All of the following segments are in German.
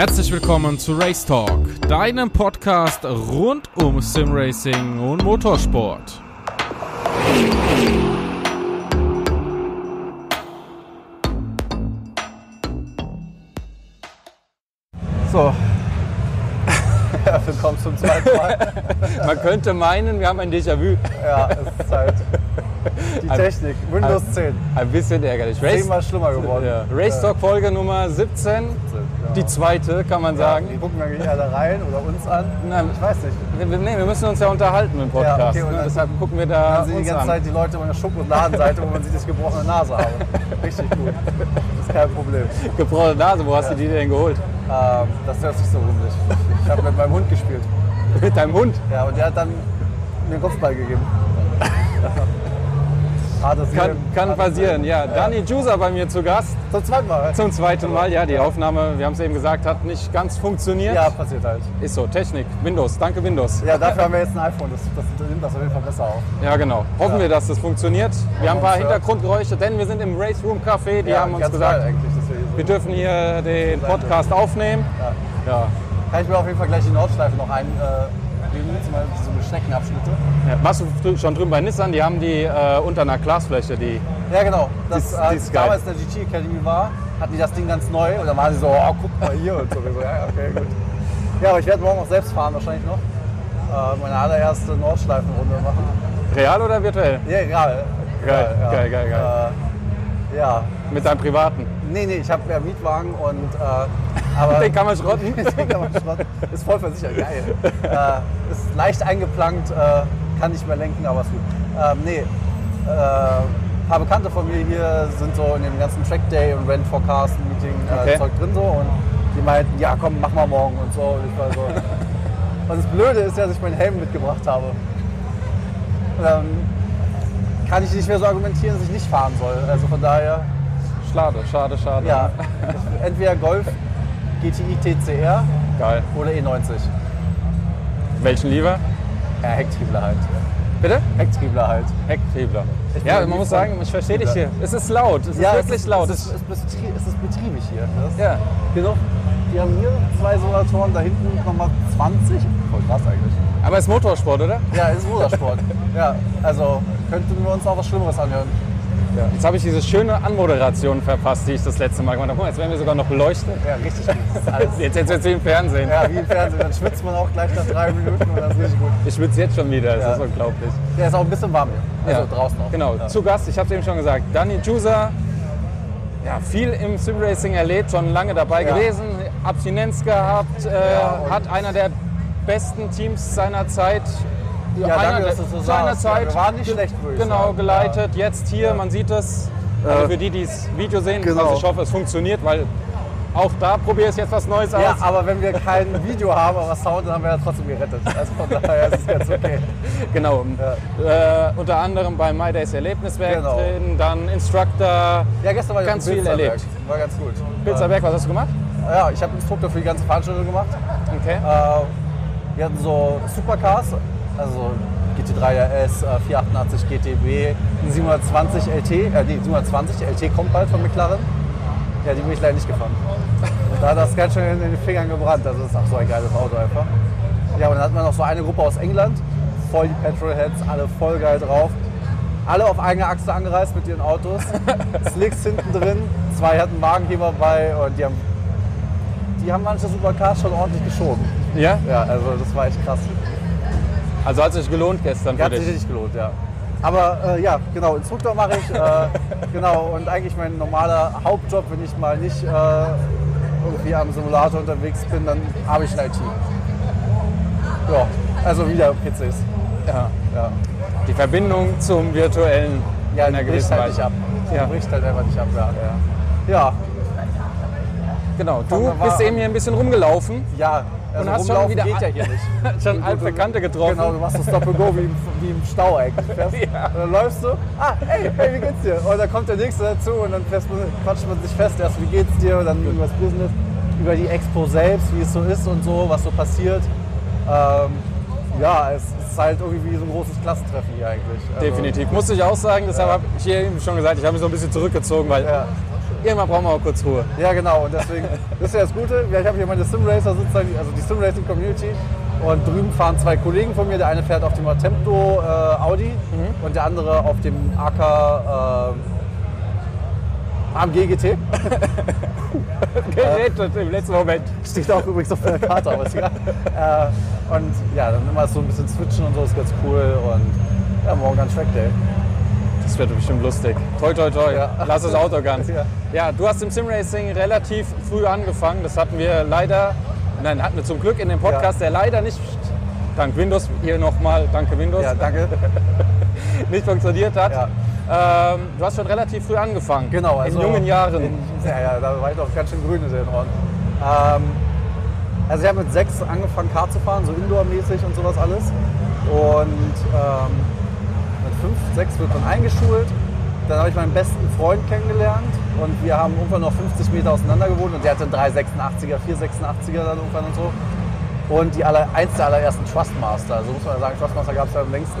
Herzlich willkommen zu Race Talk, deinem Podcast rund um Simracing und Motorsport. So. Willkommen zum zweiten Mal. Man könnte meinen, wir haben ein Déjà-vu. Ja, es ist halt die Technik. Windows 10. Ein bisschen ärgerlich. Race, Zehnmal schlimmer geworden. ja. Race Talk Folge Nummer 17. Die zweite, kann man Die sagen. gucken eigentlich alle rein oder uns an. Nein. Ich weiß nicht. Wir, nee, wir müssen uns ja unterhalten im Podcast. Ja, okay, und ne? dann- Deshalb gucken wir Dann da sehen die ganze an. Zeit die Leute auf einer Schokoladenseite, wo man sieht, dass ich gebrochene Nase habe. Richtig gut. Das ist kein Problem. Gebrochene Nase, wo hast du die denn geholt? Ähm, das hört sich so rundlich. Ich habe mit meinem Hund gespielt. Mit deinem Hund. Ja, und der hat dann mir einen Kopfball gegeben. Hartes Kann, Leben. kann Hartes passieren, Leben. ja. Dani Jusa bei mir zu Gast. Zum zweiten Mal. Zum zweiten Mal, ja. Die Aufnahme, wir haben es eben gesagt, hat nicht ganz funktioniert. Ja, passiert halt. Ist so, Technik, Windows. Danke, Windows. Ja, dafür haben wir jetzt ein iPhone. Das, das nimmt das auf jeden Fall besser auf. Ja, genau. Hoffen Ja. wir, dass das funktioniert. Wir haben ein paar hört. Hintergrundgeräusche, denn wir sind im Race Room Café. Die ja, haben uns gesagt, wir hier wir dürfen hier den Podcast aufnehmen. Ja. Ja. Kann ich mir auf jeden Fall gleich die Nordschleife noch ein. Äh, zum Beispiel so Streckenabschnitte. Ja. Warst du schon drüben bei Nissan? Die haben die äh, unter einer Glasfläche, die. Ja, genau. Das, Die äh, die geil. damals in der GT Academy war, hatten die das Ding ganz neu und dann waren sie so, oh, guck mal hier und so. Ja, okay, gut. Ja, aber ich werde morgen auch selbst fahren wahrscheinlich noch. Äh, meine allererste Nordschleifenrunde machen. Real oder virtuell? Ja, geil. Geil, ja. geil, geil, geil. Äh, ja, Mit deinem privaten. nee, nee, ich habe ja Mietwagen und. Äh, aber Den kann man schrotten. Den kann man schrotten. Ist voll versichert, geil. Äh, ist leicht eingeplankt, äh, kann nicht mehr lenken, aber ist gut. Ähm, nee, äh, ein paar Bekannte von mir hier sind so in dem ganzen Track Day und Rent Forecast Meeting äh, Okay. Zeug drin so und die meinten, ja komm, mach mal morgen und so. Und ich war so. Und das Blöde ist ja, dass ich meinen Helm mitgebracht habe. Dann kann ich nicht mehr so argumentieren, dass ich nicht fahren soll. Also von daher, Schade, schade, schade. ja, entweder Golf, GTI TCR Geil. oder E90. Welchen lieber? Ja, Hecktriebler halt. Bitte? Hecktriebler halt. Hecktriebler. Ja, man muss sagen, ich verstehe dich hier. Es ist laut. Es ist Ja, wirklich es ist, laut. Es ist, es, ist, betriebig hier. Das ja. Genug. Die haben hier zwei Solatoren, da hinten nochmal 20. Voll krass eigentlich. Aber es ist Motorsport, oder? Ja, es ist Motorsport. ja, also könnten wir uns auch was Schlimmeres anhören. Jetzt habe ich diese schöne Anmoderation verpasst, die ich das letzte Mal gemacht habe. Guck mal, jetzt werden wir sogar noch beleuchtet. Ja, richtig gut. Jetzt, jetzt, jetzt wie im Fernsehen. ja, wie im Fernsehen. Dann schwitzt man auch gleich nach drei Minuten und das ist richtig gut. Ich schwitze jetzt schon wieder, das Ja. ist unglaublich. Der ist auch ein bisschen warm hier. Also draußen auch. Genau, Ja. zu Gast, ich habe es eben schon gesagt, Dani Jusa, ja, viel im Simracing erlebt, schon lange dabei Ja. gewesen, Abstinenz gehabt, äh, hat einer der besten Teams seiner Zeit, Ja, einer danke, dass du so seiner sagst. Ja, Zeit wir waren nicht schlecht, würde ich genau, sagen. geleitet. Jetzt hier, Ja. man sieht es, also für die, die das Video sehen, Genau. also ich hoffe, es funktioniert, weil auch da probiere ich jetzt was Neues Ja, aus. aber wenn wir kein Video haben, aber Sound, dann haben wir ja trotzdem gerettet. Also von daher ist es ganz okay. Genau, äh, unter anderem bei My Days Erlebniswerk Genau. drin, dann Instructor, Ja, gestern war ich Ganz viel Pilzerberg. erlebt. War ganz gut. Pilzerberg, was hast du gemacht? Äh, Ja, ich habe Instruktor für die ganze Veranstaltung gemacht. Okay. Äh, wir hatten so Supercars, also GT3 RS, äh, 488 GTB, ein 720 LT, äh, nee, 720 LT kommt bald von McLaren. Ja, die bin ich leider nicht gefahren. Da hat das ganz schön in den Fingern gebrannt. Also das ist auch so ein geiles Auto einfach. Ja, und dann hat man noch so eine Gruppe aus England, voll die Petrolheads, alle voll geil drauf. Alle auf eigener Achse angereist mit ihren Autos. Slicks hinten drin, zwei hatten Wagenheber bei und die haben, die haben manche Supercars schon ordentlich geschoben. Ja? Ja, also das war echt krass. Also hat sich gelohnt gestern für Hat sich dich. richtig gelohnt, ja. Aber äh, ja, genau, Instruktor mache ich. Äh, genau, und eigentlich mein normaler Hauptjob, wenn ich mal nicht äh, irgendwie am Simulator unterwegs bin, dann habe ich ein IT. Ja, also wieder PCs. Ja. Ja, Die Verbindung zum virtuellen ja in einer gewissen halt Weise. nicht ab. Die Ja. bricht halt einfach nicht ab, ja. Ja, Genau, Fangen du bist eben hier ein bisschen rumgelaufen ja. Also und hast schon wieder geht ja hier nicht. schon altbekannte getroffen. Genau, du machst das Stop-and-Go wie, im- wie im Stau eigentlich. Du Fährst, Ja. Und dann läufst du, ah, hey, hey, wie geht's dir? Und dann kommt der Nächste dazu und dann quatscht man sich fest, erst wie geht's dir und dann über das Business, über die Expo selbst, wie es so ist und so, was so passiert. Ähm, ja, es ist halt irgendwie wie so ein großes Klassentreffen hier eigentlich. Also, Definitiv. Muss ich auch sagen, deshalb habe ich hier eben schon gesagt, ich habe mich so ein bisschen zurückgezogen, weil Ja, irgendwann brauchen wir auch kurz Ruhe. Ja, genau. Und deswegen, das ist ja das Gute. Ich habe hier meine Simracer sozusagen, also die Simracing Community. Und drüben fahren zwei Kollegen von mir. Der eine fährt auf dem Attempto äh, Audi und der andere auf dem AK äh, AMG GT. Gerettet im letzten Moment. Steht auch übrigens auf der Karte, aber ist egal. Äh, und ja, dann immer so ein bisschen switchen und so ist ganz cool. Und ja, morgen ganz Track Day. Das wird bestimmt lustig. Toi, toi, toi. Ja. Lass das Auto ganz. Ja. Ja, du hast im Simracing relativ früh angefangen. Das hatten wir leider, nein, hatten wir zum Glück in dem Podcast, der leider nicht, dank Windows, hier nochmal, danke Windows, Ja, danke. nicht funktioniert hat. Ähm, du hast schon relativ früh angefangen. Genau, also in jungen Jahren. In, ja, ja, da war ich noch ganz schön grün in den Ohren. Ähm, also ich habe mit sechs angefangen, Kart zu fahren, so Indoor-mäßig und sowas alles. Und ähm, fünf, sechs wird man eingeschult. Dann habe ich meinen besten Freund kennengelernt und wir haben irgendwann noch 50 Meter auseinander gewohnt und der hatte einen 386er, 486er dann irgendwann und so. Und die aller, eins der allerersten Trustmaster, also muss man ja sagen, Trustmaster gab es ja am längsten.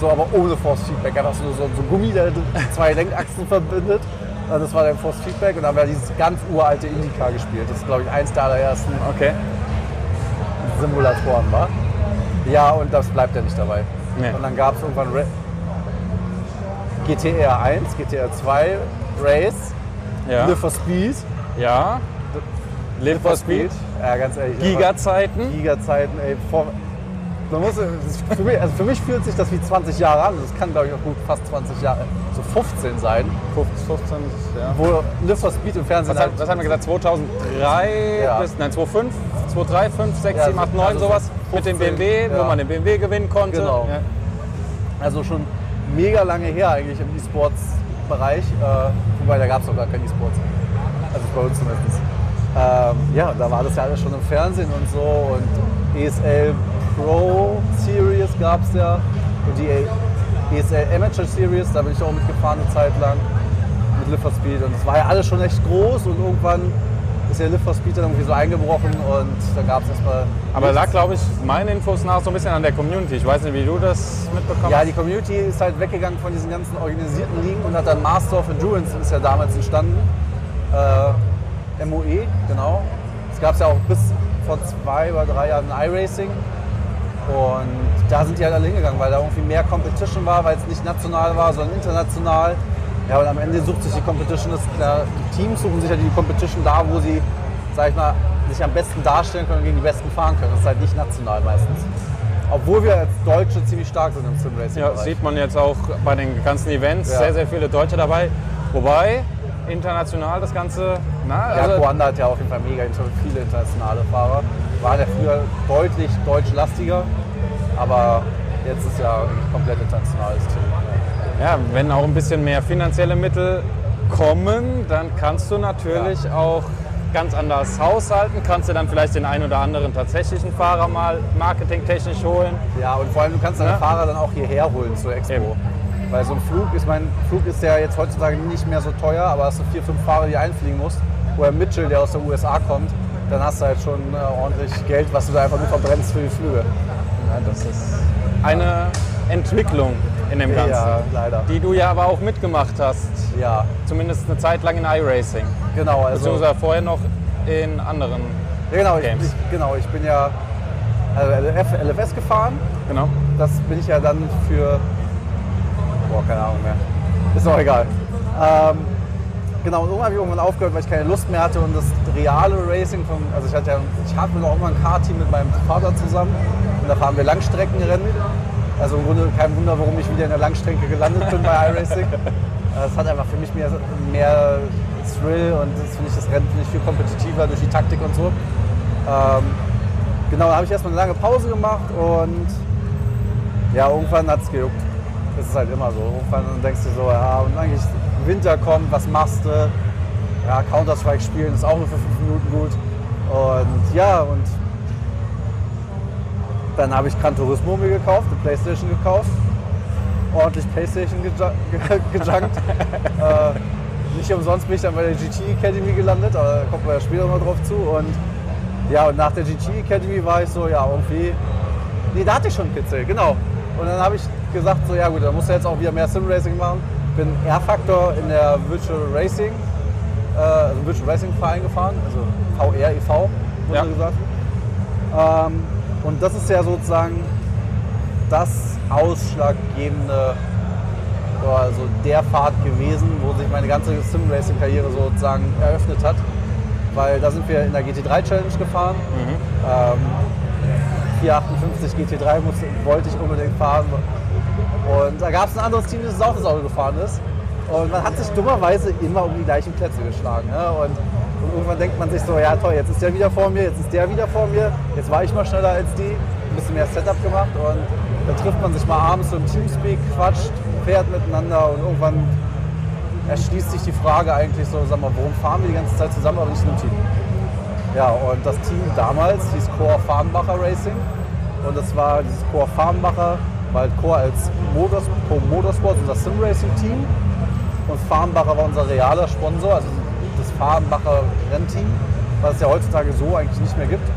So, aber ohne Force Feedback, einfach so, so, so Gummi, der zwei Lenkachsen verbindet. Also Das war der Force Feedback und dann haben wir dieses ganz uralte Indica gespielt. Das ist, glaube ich, eins der allerersten Okay. Simulatoren war. Ja, und das bleibt ja nicht dabei. Nee. Und dann gab es irgendwann Ra GTR 1, GTR 2, Race, Ja. Live for Speed. ja. Live for Speed. Ja, ganz ehrlich. Giga-Zeiten. Giga-Zeiten, ey. Vor, man muss, für, mich, also für mich fühlt sich das wie 20 Jahre an. Das kann, glaube ich, auch gut fast 20 Jahre, so 15 sein. 15, 15, ja. Wo Live for Speed im Fernsehen Was, halt- was haben wir gesagt? 2003 Ja. bis, nein, 2005, 2003, 5, 6, Ja, 7, 8, 9, also so sowas. Mit dem 15, BMW, wo ja. man den BMW gewinnen konnte. Genau. Also schon mega lange her eigentlich im E-Sports-Bereich. Äh, wobei, da gab es noch gar kein E-Sports. Also bei uns zumindest. Ähm, ja, da war das ja alles schon im Fernsehen und so. Und ESL Pro Series gab es ja. Und die ESL Amateur Series, da bin ich auch mitgefahren eine Zeit lang. Mit Live. Und das war ja alles schon echt groß. Und irgendwann ist ja Live for Speed dann irgendwie so eingebrochen. Und dann gab es erstmal. Aber lag, glaube ich, meinen Infos nach so ein bisschen an der Community. Ich weiß nicht, wie du das mitbekommen Ja, hast. die Community ist halt weggegangen von diesen ganzen organisierten Ligen und hat dann Master of Endurance ist ja damals entstanden. Äh, MOE, genau. Es gab ja auch bis vor zwei oder drei Jahren iRacing. Und da sind die halt alle hingegangen, weil da irgendwie mehr Competition war, weil es nicht national war, sondern international. Ja, und am Ende sucht sich die Competition, das, klar, die Teams suchen sich ja die Competition da, wo sie, sag ich mal, sich am besten darstellen können und gegen die Besten fahren können. Das ist halt nicht national meistens. Obwohl wir als Deutsche ziemlich stark sind im Simracing. Ja, sieht man jetzt auch bei den ganzen Events. Ja. Sehr, sehr viele Deutsche dabei. Wobei international das Ganze. Na, Ja, also, Ruanda hat ja auf jeden Fall mega viele internationale Fahrer. War ja früher deutlich deutschlastiger, aber jetzt ist ja ein komplett internationales Team. Ja, wenn auch ein bisschen mehr finanzielle Mittel kommen, dann kannst du natürlich auch ganz anders haushalten. Kannst du dann vielleicht den einen oder anderen tatsächlichen Fahrer mal marketingtechnisch holen. Ja, und vor allem du kannst deine Ja. Fahrer dann auch hierher holen zur Expo. Eben. Weil so ein Flug ist, mein Flug ist ja jetzt heutzutage nicht mehr so teuer, aber hast du vier, fünf Fahrer, die einfliegen musst. Oder Mitchell, der aus den USA kommt, dann hast du halt schon äh, ordentlich Geld, was du da einfach nur verbrennst für die Flüge. Ja, das ist eine Entwicklung in dem Ganzen. Ja, leider. Die du ja aber auch mitgemacht hast. Ja, Zumindest eine Zeit lang in iRacing. genau. Also, Beziehungsweise vorher noch in anderen. ja, genau, Games. ich, genau, ich bin ja LF, LFS gefahren. Genau. Das bin ich ja dann für. Boah, keine Ahnung mehr. Ist auch egal. Ähm, genau, und irgendwann habe ich irgendwann aufgehört, weil ich keine Lust mehr hatte und das reale Racing von. Also ich hatte ja, ich hatte noch immer ein Kart-Team mit meinem Vater zusammen und da fahren wir Langstreckenrennen. Also im Grunde kein Wunder, warum ich wieder in der Langstrecke gelandet bin bei iRacing. Das hat einfach für mich mehr, mehr Thrill und das finde ich das Rennen finde ich viel kompetitiver durch die Taktik und so. Ähm, genau, da habe ich erstmal eine lange Pause gemacht und ja, irgendwann hat es gejuckt. Das ist halt immer so. Irgendwann denkst du so, ja, und eigentlich Winter kommt, was machst du? Ja, Counter-Strike spielen ist auch nur für fünf Minuten gut. Und ja, und dann habe ich Gran Turismo mir gekauft, eine Playstation gekauft. Ordentlich Playstation geju- ge- gejunkt. äh, nicht umsonst bin ich dann bei der GT Academy gelandet, aber da kommt man ja später noch drauf zu. Und ja, und nach der GT Academy war ich so, ja, irgendwie. Nee, da hatte ich schon Kitzel, genau. Und dann habe ich gesagt, so, ja gut, dann musst du jetzt auch wieder mehr Sim Racing machen. Bin R-Factor in der Virtual Racing äh, also Virtual Racing Verein gefahren, also VR e.V. wurde Ja. gesagt. Ähm, und das ist ja sozusagen das ausschlaggebende, also der Pfad gewesen, wo sich meine ganze Sim-Racing-Karriere sozusagen eröffnet hat. Weil da sind wir in der GT3 Challenge gefahren. Ähm, 458 GT3 musste, wollte ich unbedingt fahren. Und da gab es ein anderes Team, das auch das Auto gefahren ist. Und man hat sich dummerweise immer um die gleichen Plätze geschlagen. Ne? Und, und irgendwann denkt man sich so, ja toll, jetzt ist der wieder vor mir, jetzt ist der wieder vor mir, jetzt war ich mal schneller als die, ein bisschen mehr Setup gemacht und dann trifft man sich mal abends so im Teamspeak, quatscht, fährt miteinander und irgendwann erschließt sich die Frage eigentlich so, sag mal, warum fahren wir die ganze Zeit zusammen, aber nicht einem Team? Ja, und das Team damals hieß Core Farnbacher Racing. Und das war dieses Core Farnbacher, war halt Core als Motors, Core Motorsport, unser Sim-Racing-Team. Und Farnbacher war unser realer Sponsor, also das Farnbacher Rennteam, was es ja heutzutage so eigentlich nicht mehr gibt.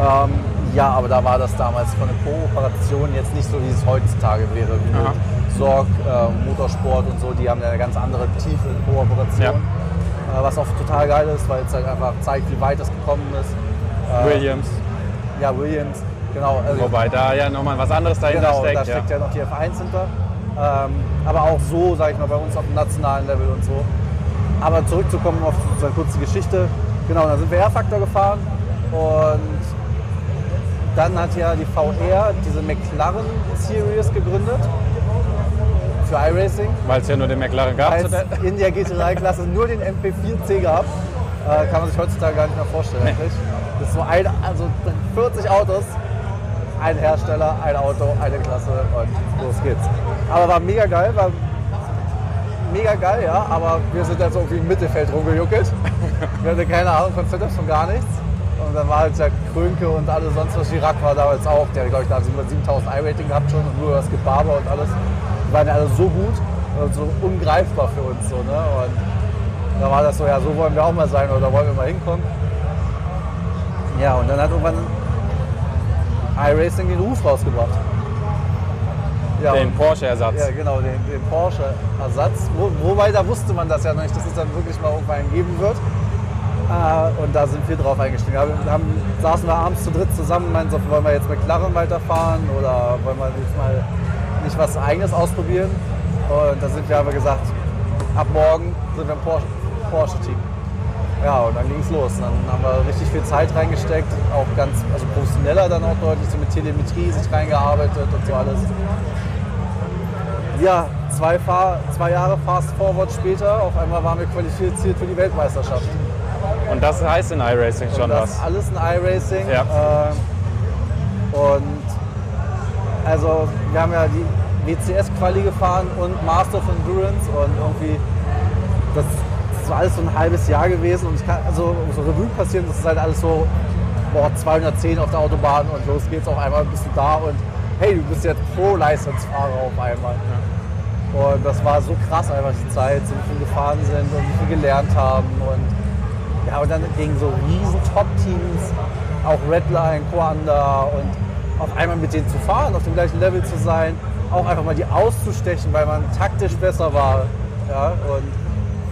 Ähm, ja, aber da war das damals von der Kooperation jetzt nicht so, wie es heutzutage wäre, wie Aha. mit Sorg, äh, Motorsport und so, die haben ja eine ganz andere tiefe Kooperation. Ja. Äh, was auch total geil ist, weil es halt einfach zeigt, wie weit es gekommen ist. Äh, Williams. Ja, Williams, genau. Also, Wobei da ja nochmal was anderes dahinter genau, steckt. da steckt ja. noch die F1 hinter. Ähm, aber auch so, sag ich mal, bei uns auf dem nationalen Level und so. Aber zurückzukommen auf so eine kurze Geschichte. Genau, dann sind wir R-Factor gefahren und dann hat ja die VR diese McLaren Series gegründet für iRacing. Weil es ja nur den McLaren gab. Zu der- in der GT3-Klasse nur den MP4C gab, äh, kann man sich heutzutage gar nicht mehr vorstellen eigentlich. Das ist so ein, also 40 Autos, ein Hersteller, ein Auto, eine Klasse und los geht's. Aber war mega geil, war mega geil, ja, aber wir sind jetzt irgendwie im Mittelfeld rumgejuckelt. Wir hatten keine Ahnung von Setups, von gar nichts. Und dann war halt der Krönke und alle sonst was. Chirac war damals auch, der glaube ich, da über 7000 I-Rating gehabt schon und nur das Gebaber und alles. Die waren ja alle so gut und so ungreifbar für uns. So, ne? Und da war das so, ja, so wollen wir auch mal sein oder wollen wir mal hinkommen. Ja, und dann hat irgendwann iRacing den Ruf rausgebracht. Ja, Den und- Porsche-Ersatz. ja, genau, den, den Porsche-Ersatz. Wo, wobei, da wusste man das ja noch nicht, dass es dann wirklich mal irgendwann geben wird. Äh, und da sind wir drauf eingestiegen. Wir haben, saßen wir abends zu dritt zusammen, meinten so, wollen wir jetzt McLaren weiterfahren oder wollen wir jetzt mal nicht was Eigenes ausprobieren? Und da sind wir aber gesagt, ab morgen sind wir im Porsche- Porsche-Team. ja, und dann ging es los. Und dann haben wir richtig viel Zeit reingesteckt, auch ganz also professioneller dann auch deutlich, so mit Telemetrie sich reingearbeitet und so alles. Ja, zwei, Fahr zwei Jahre Fast Forward später, auf einmal waren wir qualifiziert für die Weltmeisterschaft. Und das heißt in iRacing schon das was. alles ein iRacing. Ja. Äh, und also wir haben ja die WCS-Quali gefahren und Master of Endurance und irgendwie das, das war alles so ein halbes Jahr gewesen und ich kann also so Revue passieren, das ist halt alles so boah, 210 auf der Autobahn und los geht's auf einmal bist du da und hey, du bist jetzt Pro-Leistungsfahrer auf einmal. Und das war so krass einfach die Zeit, so wie wir gefahren sind und wie viel gelernt haben und ja, und dann gegen so riesen Top-Teams, auch Redline, Coanda und auf einmal mit denen zu fahren, auf dem gleichen Level zu sein, auch einfach mal die auszustechen, weil man taktisch besser war. Ja, und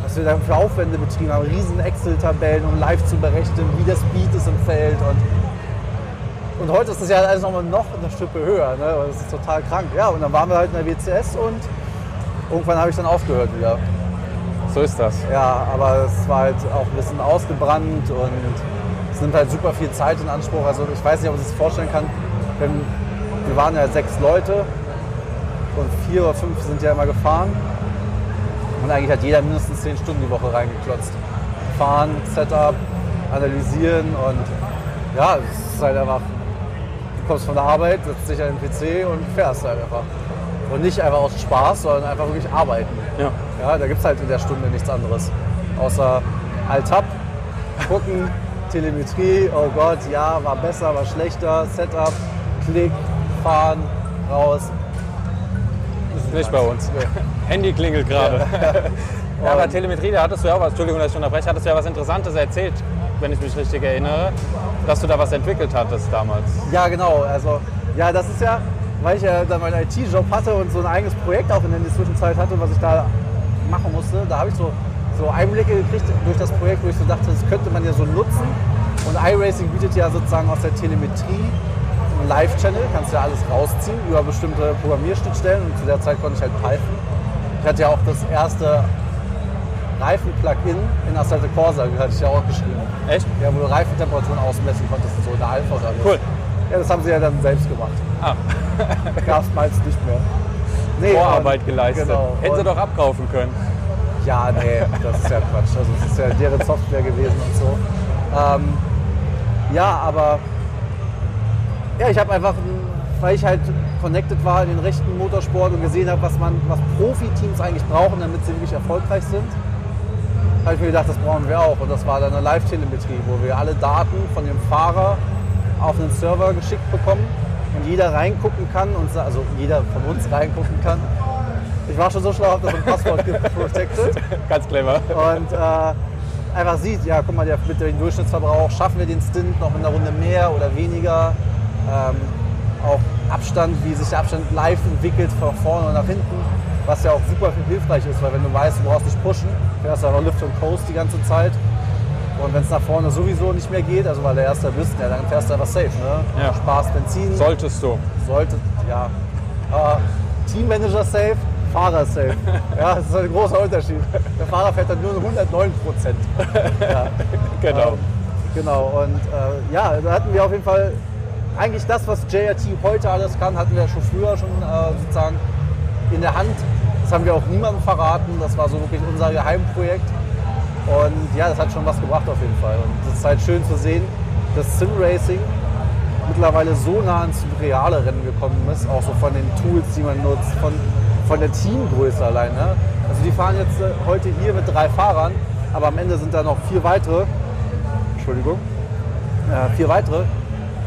was wir dann für Aufwände betrieben haben, riesen Excel-Tabellen, um live zu berechnen, wie der Speed ist im Feld. Und, und heute ist das ja alles nochmal noch eine Schippe höher. Ne? Das ist total krank. Ja, und dann waren wir halt in der WCS und irgendwann habe ich dann aufgehört wieder. So ist das. Ja, aber es war halt auch ein bisschen ausgebrannt und es nimmt halt super viel Zeit in Anspruch. Also ich weiß nicht, ob man sich das vorstellen kann. Wenn, wir waren ja sechs Leute und vier oder fünf sind ja immer gefahren. Und eigentlich hat jeder mindestens zehn Stunden die Woche reingeklotzt. Fahren, Setup, analysieren und ja, es ist halt einfach, du kommst von der Arbeit, setzt dich an den PC und fährst halt einfach. Und nicht einfach aus Spaß, sondern einfach wirklich arbeiten. Ja. Ja, da gibt es halt in der Stunde nichts anderes. Außer Alt-Tab, gucken, Telemetrie, oh Gott, ja, war besser, war schlechter, Setup, Klick, fahren, raus. Ist nicht bei uns. Handy klingelt gerade. Ja, aber Telemetrie, da hattest du ja auch was, Entschuldigung, dass ich unterbreche, hattest du ja was Interessantes erzählt, wenn ich mich richtig erinnere, dass du da was entwickelt hattest damals. Ja, genau. Also, ja, das ist ja, weil ich ja dann meinen IT-Job hatte und so ein eigenes Projekt auch in der Zwischenzeit hatte, was ich da machen musste. Da habe ich so so Einblicke gekriegt durch das Projekt, wo ich so dachte, das könnte man ja so nutzen. Und iRacing bietet ja sozusagen aus der Telemetrie einen Live-Channel, kannst ja alles rausziehen über bestimmte Programmierschnittstellen und zu der Zeit konnte ich halt Python. Ich hatte ja auch das erste Reifen-Plugin in Assetto Corsa, hatte ich ja auch geschrieben. Echt? Ja, wo du Reifentemperaturen ausmessen konntest, so in der Alpha oder so. Cool. Ja, das haben sie ja dann selbst gemacht. Ah, Gab es meist nicht mehr. Nee, Vorarbeit und- geleistet. Genau. Hätten sie doch abkaufen können. Ja, nee, das ist ja Quatsch. Also es ist ja deren Software gewesen und so. Ähm, ja, aber ja, ich habe einfach, ein- weil ich halt connected war in den rechten Motorsport und gesehen habe, was man, was Profiteams eigentlich brauchen, damit sie wirklich erfolgreich sind, habe ich mir gedacht, das brauchen wir auch. Und das war dann eine Live-Telemetrie, wo wir alle Daten von dem Fahrer auf einen Server geschickt bekommen und jeder reingucken kann und also jeder von uns reingucken kann. Ich war schon so schlau, habe das ein Passwort geprotected Ganz clever. und äh, einfach sieht, ja, guck mal, der, mit dem Durchschnittsverbrauch schaffen wir den Stint noch in der Runde mehr oder weniger. Ähm, auch Abstand, wie sich der Abstand live entwickelt von vorne und nach hinten, was ja auch super viel hilfreich ist, weil wenn du weißt, du brauchst nicht pushen, fährst du einfach Lift und Coast die ganze Zeit. Und wenn es nach vorne sowieso nicht mehr geht, also weil der Erste bist, ja, dann fährst du einfach safe. Ne? Ja. Sparst Benzin, Solltest du. sollte, ja. Aber Teammanager safe, Fahrer safe. Ja, das ist ein großer Unterschied. Der Fahrer fährt dann nur 109 Prozent. Ja, Genau. ähm, genau. Und äh, ja, da hatten wir auf jeden Fall eigentlich das, was JRT heute alles kann, hatten wir schon früher schon äh, sozusagen in der Hand. Das haben wir auch niemandem verraten. Das war so wirklich unser Geheimprojekt. Und ja, das hat schon was gebracht auf jeden Fall. Und es ist halt schön zu sehen, dass Sim-Racing mittlerweile so nah ins reale Rennen gekommen ist, auch so von den Tools, die man nutzt, von, von der Teamgröße allein. Ne? Also die fahren jetzt äh, heute hier mit drei Fahrern, aber am Ende sind da noch vier weitere. Entschuldigung. Äh, vier weitere.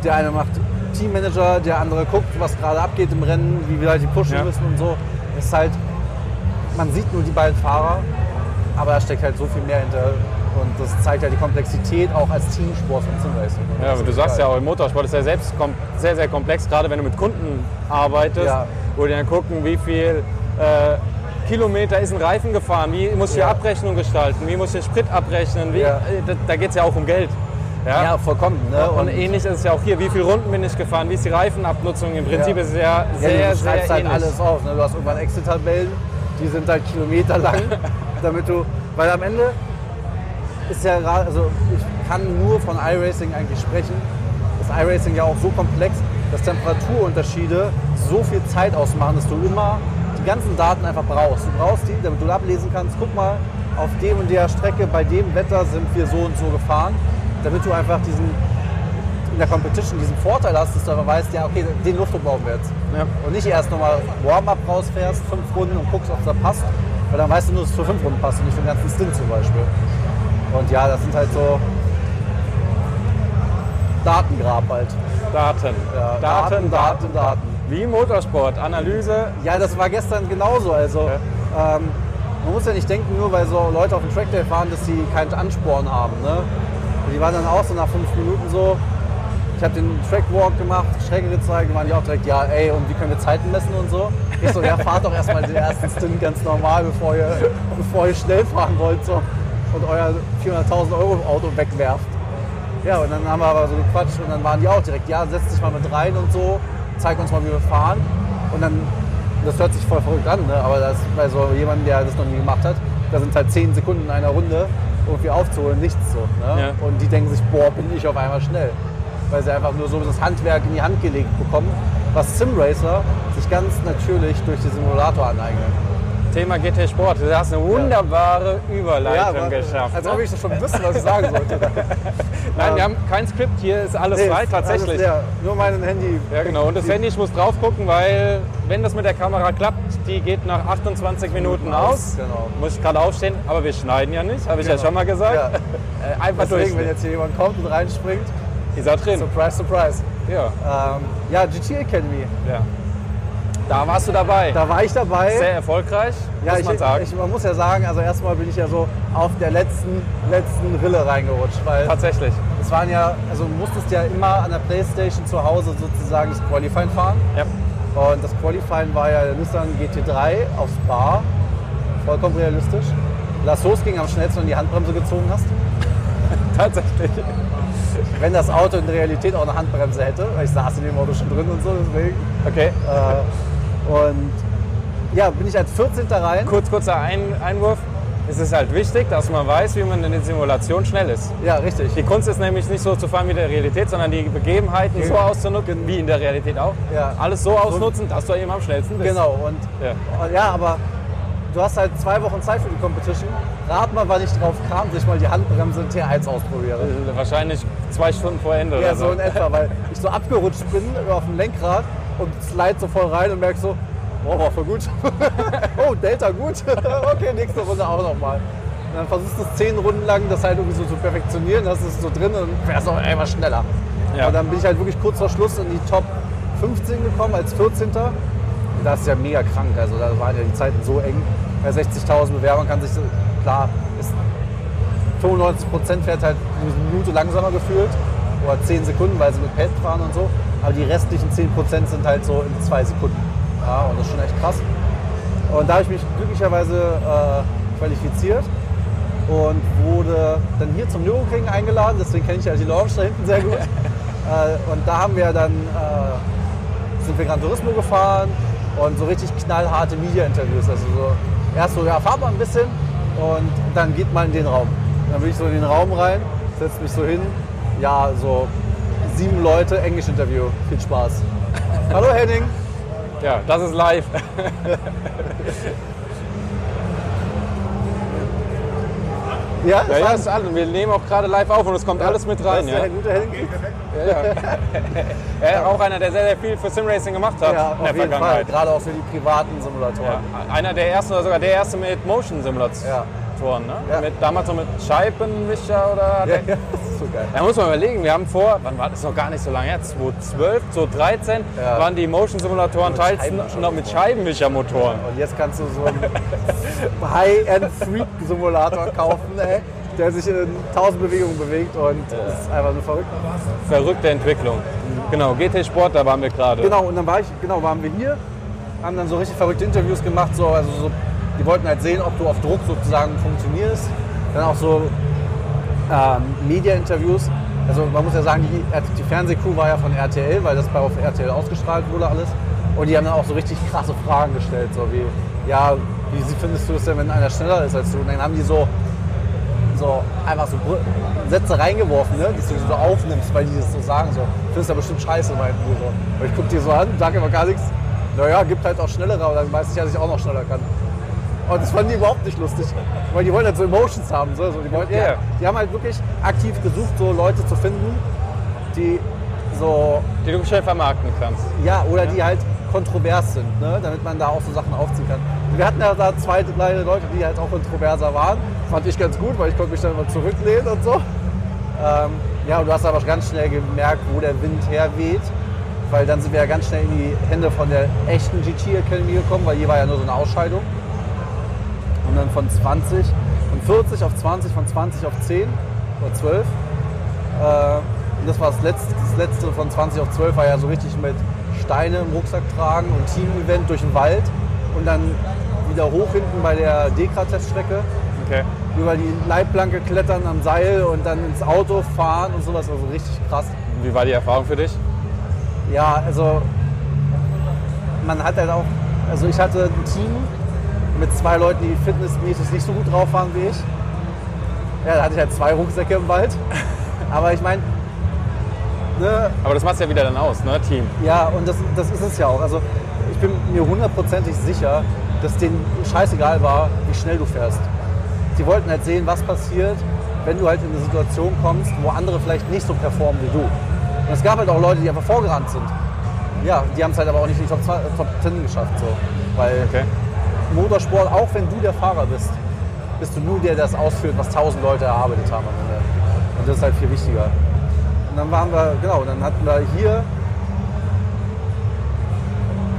Der eine macht Teammanager, der andere guckt, was gerade abgeht im Rennen, wie wir halt die pushen Ja. müssen und so. Es ist halt, man sieht nur die beiden Fahrer, aber da steckt halt so viel mehr hinter. Und das zeigt ja die Komplexität auch als Teamsport von Simracing. Und Ja, aber du sagst geil. ja auch, im Motorsport ist ja selbst sehr, sehr komplex, gerade wenn du mit Kunden arbeitest, Ja. wo die dann gucken, wie viel äh, Kilometer ist ein Reifen gefahren, wie muss ich die Ja. Abrechnung gestalten, wie muss ich den Sprit abrechnen, wie, Ja. äh, da, da geht es ja auch um Geld. Ja? Ja, vollkommen. Ne? und, ähnlich ist es ja auch hier, wie viele Runden bin ich gefahren, wie ist die Reifenabnutzung, im Prinzip Ja. ist es ja Ja, sehr, du sehr schreibst halt ähnlich. alles auf. Ne? Du hast irgendwann Excel-Tabellen, die sind halt kilometerlang, damit du, weil am Ende ist ja gerade, also ich kann nur von iRacing eigentlich sprechen. Das iRacing ja auch so komplex, dass Temperaturunterschiede so viel Zeit ausmachen, dass du immer die ganzen Daten einfach brauchst. Du brauchst die, damit du ablesen kannst, guck mal, auf dem und der Strecke, bei dem Wetter sind wir so und so gefahren, damit du einfach diesen in der Competition diesen Vorteil hast, dass du aber weißt, ja, okay, den Luftdruck brauchen wir jetzt. Ja. Und nicht erst nochmal Warm-up rausfährst, fünf Runden und guckst, ob es da passt. Weil dann weißt du nur, dass es für fünf Runden passt und nicht für den ganzen Stint zum Beispiel. Und ja, das sind halt so Datengrab halt. Daten. Ja, Daten, Daten, Daten. Wie im Motorsport, Analyse, Ja, das war gestern genauso. Also ähm, man muss ja nicht denken, nur weil so Leute auf dem Trackday fahren, dass sie keinen Ansporn haben. Ne? Die waren dann auch so nach fünf Minuten so. Ich habe den Trackwalk gemacht, Strecke gezeigt, waren die auch direkt, ja, ey, und wie können wir Zeiten messen und so. Ich so, ja, fahrt doch erstmal den ersten Stint ganz normal, bevor ihr, bevor ihr schnell fahren wollt so, und euer 400.000 Euro Auto wegwerft. Ja, und dann haben wir aber so gequatscht und dann waren die auch direkt, ja, setz dich mal mit rein und so, zeig uns mal, wie wir fahren. Und dann, das hört sich voll verrückt an, ne? aber das bei so jemandem, der das noch nie gemacht hat, da sind halt 10 Sekunden in einer Runde irgendwie aufzuholen, nichts so. Ne? Ja. Und die denken sich, boah, bin ich auf einmal schnell. Weil sie einfach nur so das Handwerk in die Hand gelegt bekommen, was Simracer sich ganz natürlich durch den Simulator aneignen. Thema GT Sport. Du hast eine wunderbare Überleitung aber- geschafft. Als ne? ob ich das schon wüsste, was ich sagen sollte. Nein, wir haben kein Skript hier, ist alles frei, ist tatsächlich. Alles leer. Nur mein Handy. Ja, genau. Und das Handy, ich muss drauf gucken, weil, wenn das mit der Kamera klappt, die geht nach 28 Minuten aus. Genau. Muss ich gerade aufstehen, aber wir schneiden ja nicht, habe ich ja Genau. schon mal gesagt. Ja. Äh, einfach Deswegen, wenn durch. jetzt hier jemand kommt und reinspringt, Ist er drin. surprise, surprise. Ja. Ähm, ja, GT Academy, ja. Da warst du dabei. da war ich dabei. Sehr erfolgreich, ja, muss ich, man sagen. Ich, man muss ja sagen, also erstmal bin ich ja so auf der letzten, letzten Rille reingerutscht, weil Tatsächlich. es waren ja, also du musstest ja immer an der Playstation zu Hause sozusagen das Qualifying fahren. Ja. Und das Qualifying war ja der Nissan GT3 auf Spa, vollkommen realistisch. Lass losging, am schnellsten in die Handbremse gezogen hast. Tatsächlich. Wenn das Auto in der Realität auch eine Handbremse hätte, weil ich saß in dem Auto schon drin und so, deswegen. Okay. Äh, und ja, bin ich als 14. rein. Kurz, kurzer Ein Einwurf. Es ist halt wichtig, dass man weiß, wie man in der Simulation schnell ist. Ja, richtig. Die Kunst ist nämlich nicht so zu fahren wie in der Realität, sondern die Begebenheiten so auszunutzen, wie in der Realität auch. Ja. Alles so ausnutzen, dass du eben am schnellsten bist. Genau. Und Ja. ja. aber du hast halt zwei Wochen Zeit für die Competition. Rat mal, wann ich drauf kam, dass ich mal die Handbremse in T1 ausprobiere. Wahrscheinlich zwei Stunden vor Ende Ja, oder so in etwa, weil ich so abgerutscht bin auf dem Lenkrad und slide so voll rein und merke so, oh, war voll gut. oh, Delta gut. okay, nächste Runde auch nochmal. Und dann versuchst du es zehn Runden lang, das halt irgendwie so zu perfektionieren, das ist so drin und fährst auch immer schneller. Ja. Und dann bin ich halt wirklich kurz vor Schluss in die Top 15 gekommen als 14. Das ist ja mega krank, also da waren ja die Zeiten so eng. Bei 60.000 Bewerbern kann sich so, klar, ist 95 Prozent fährt halt eine Minute langsamer gefühlt oder 10 Sekunden, weil sie mit Pad fahren und so. Aber die restlichen 10 Prozent sind halt so in zwei Sekunden. Ja, und das ist schon echt krass. Und da habe ich mich glücklicherweise äh, qualifiziert und wurde dann hier zum Nürburgring eingeladen. Deswegen kenne ich ja die Lounge da hinten sehr gut. äh, und da haben wir dann äh, sind wir Gran Turismo gefahren und so richtig knallharte Media-Interviews. Also so erst so, ja, fahrt mal ein bisschen und dann geht mal in den Raum. Dann bin ich so in den Raum rein, setze mich so hin. Ja, so sieben Leute, Englisch-Interview. Viel Spaß. Hallo Henning. Ja, das ist live. Ja, Ja, ja, ist alles. Wir nehmen auch gerade live auf und es kommt alles mit rein. Das ist Ja. der gute Henning. Ja, ja. Er ist auch einer, der sehr, sehr viel für Simracing gemacht hat Ja, in der jeden Fall. Vergangenheit. Gerade auch für die privaten Simulatoren. Ja. Einer der ersten oder sogar der erste mit Motion-Simulatoren. Ne? Ja. Mit, damals noch mit Scheibenwischer oder. Ja, ja, so geil. Da muss man überlegen, wir haben vor, wann war das noch gar nicht so lange her, 2012, 2013 Ja. waren die Motion-Simulatoren Mit teils Scheibenwischer. noch mit Scheibenwischermotoren. Und jetzt kannst du so einen High-End-Freak-Simulator kaufen, ey, der sich in 1000 Bewegungen bewegt und das ist einfach nur verrückt. Verrückte Entwicklung. Genau, GT Sport, da waren wir gerade. Genau, und dann war ich, genau, waren wir hier, haben dann so richtig verrückte Interviews gemacht, so, also so, die wollten halt sehen, ob du auf Druck sozusagen funktionierst. Dann auch so ähm, Media-Interviews. Also man muss ja sagen, die, die Fernsehcrew war ja von RTL, weil das bei auf RTL ausgestrahlt wurde alles. Und die haben dann auch so richtig krasse Fragen gestellt, so wie, ja, wie findest du es denn, wenn einer schneller ist als du? Und dann haben die so, so einfach so Sätze reingeworfen, ne, die du so aufnimmst, weil die das so sagen, so, findest du ja bestimmt scheiße, meinten die. Und ich guck die so an, sag immer gar nichts. Naja, gibt halt auch schnellere, aber dann weiß ich dass ich auch noch schneller kann. Und das fanden die überhaupt nicht lustig, weil die wollen halt so Emotions haben. So, so, die, wollten, Ja. die, die haben halt wirklich aktiv gesucht, so Leute zu finden, die so Die du schnell vermarkten kannst. ja, oder die halt kontrovers sind, ne? damit man da auch so Sachen aufziehen kann. Wir hatten ja da zwei, drei Leute, die halt auch kontroverser waren. Fand ich ganz gut, weil ich konnte mich dann immer zurücklehnen und so. Ähm, ja, und du hast aber ganz schnell gemerkt, wo der Wind herweht. Weil dann sind wir ja ganz schnell in die Hände von der echten GT Academy gekommen, weil hier war ja nur so eine Ausscheidung. Und dann von 20, von 40 auf 20, von 20 auf 10 oder 12. Äh, und das war das letzte, das letzte von 20 auf 12 war ja so richtig mit Steine im Rucksack tragen und Team-Event durch den Wald und dann wieder hoch hinten bei der Dekra-Teststrecke Okay. über die Leitplanke klettern am Seil und dann ins Auto fahren und sowas. Also richtig krass. Wie war die Erfahrung für dich? Ja, also man hat halt auch, also ich hatte ein Team mit zwei Leuten, die fitnessmäßig nicht so gut drauf waren wie ich. Ja, da hatte ich halt zwei Rucksäcke im Wald. Aber ich meine, ne, Aber das macht ja wieder dann aus, ne, Team. ja, und das, das ist es ja auch. Also ich bin mir hundertprozentig sicher, dass denen scheißegal war, wie schnell du fährst. Die wollten halt sehen, was passiert, wenn du halt in eine Situation kommst, wo andere vielleicht nicht so performen wie du. Und es gab halt auch Leute, die einfach vorgerannt sind. Ja, die haben es halt aber auch nicht in die Top, 2, Top 10 geschafft. So. Weil Okay. Motorsport, auch wenn du der Fahrer bist, bist du nur der, der das ausführt, was tausend Leute erarbeitet haben am Ende. Und das ist halt viel wichtiger. Und dann waren wir, genau, dann hatten wir hier.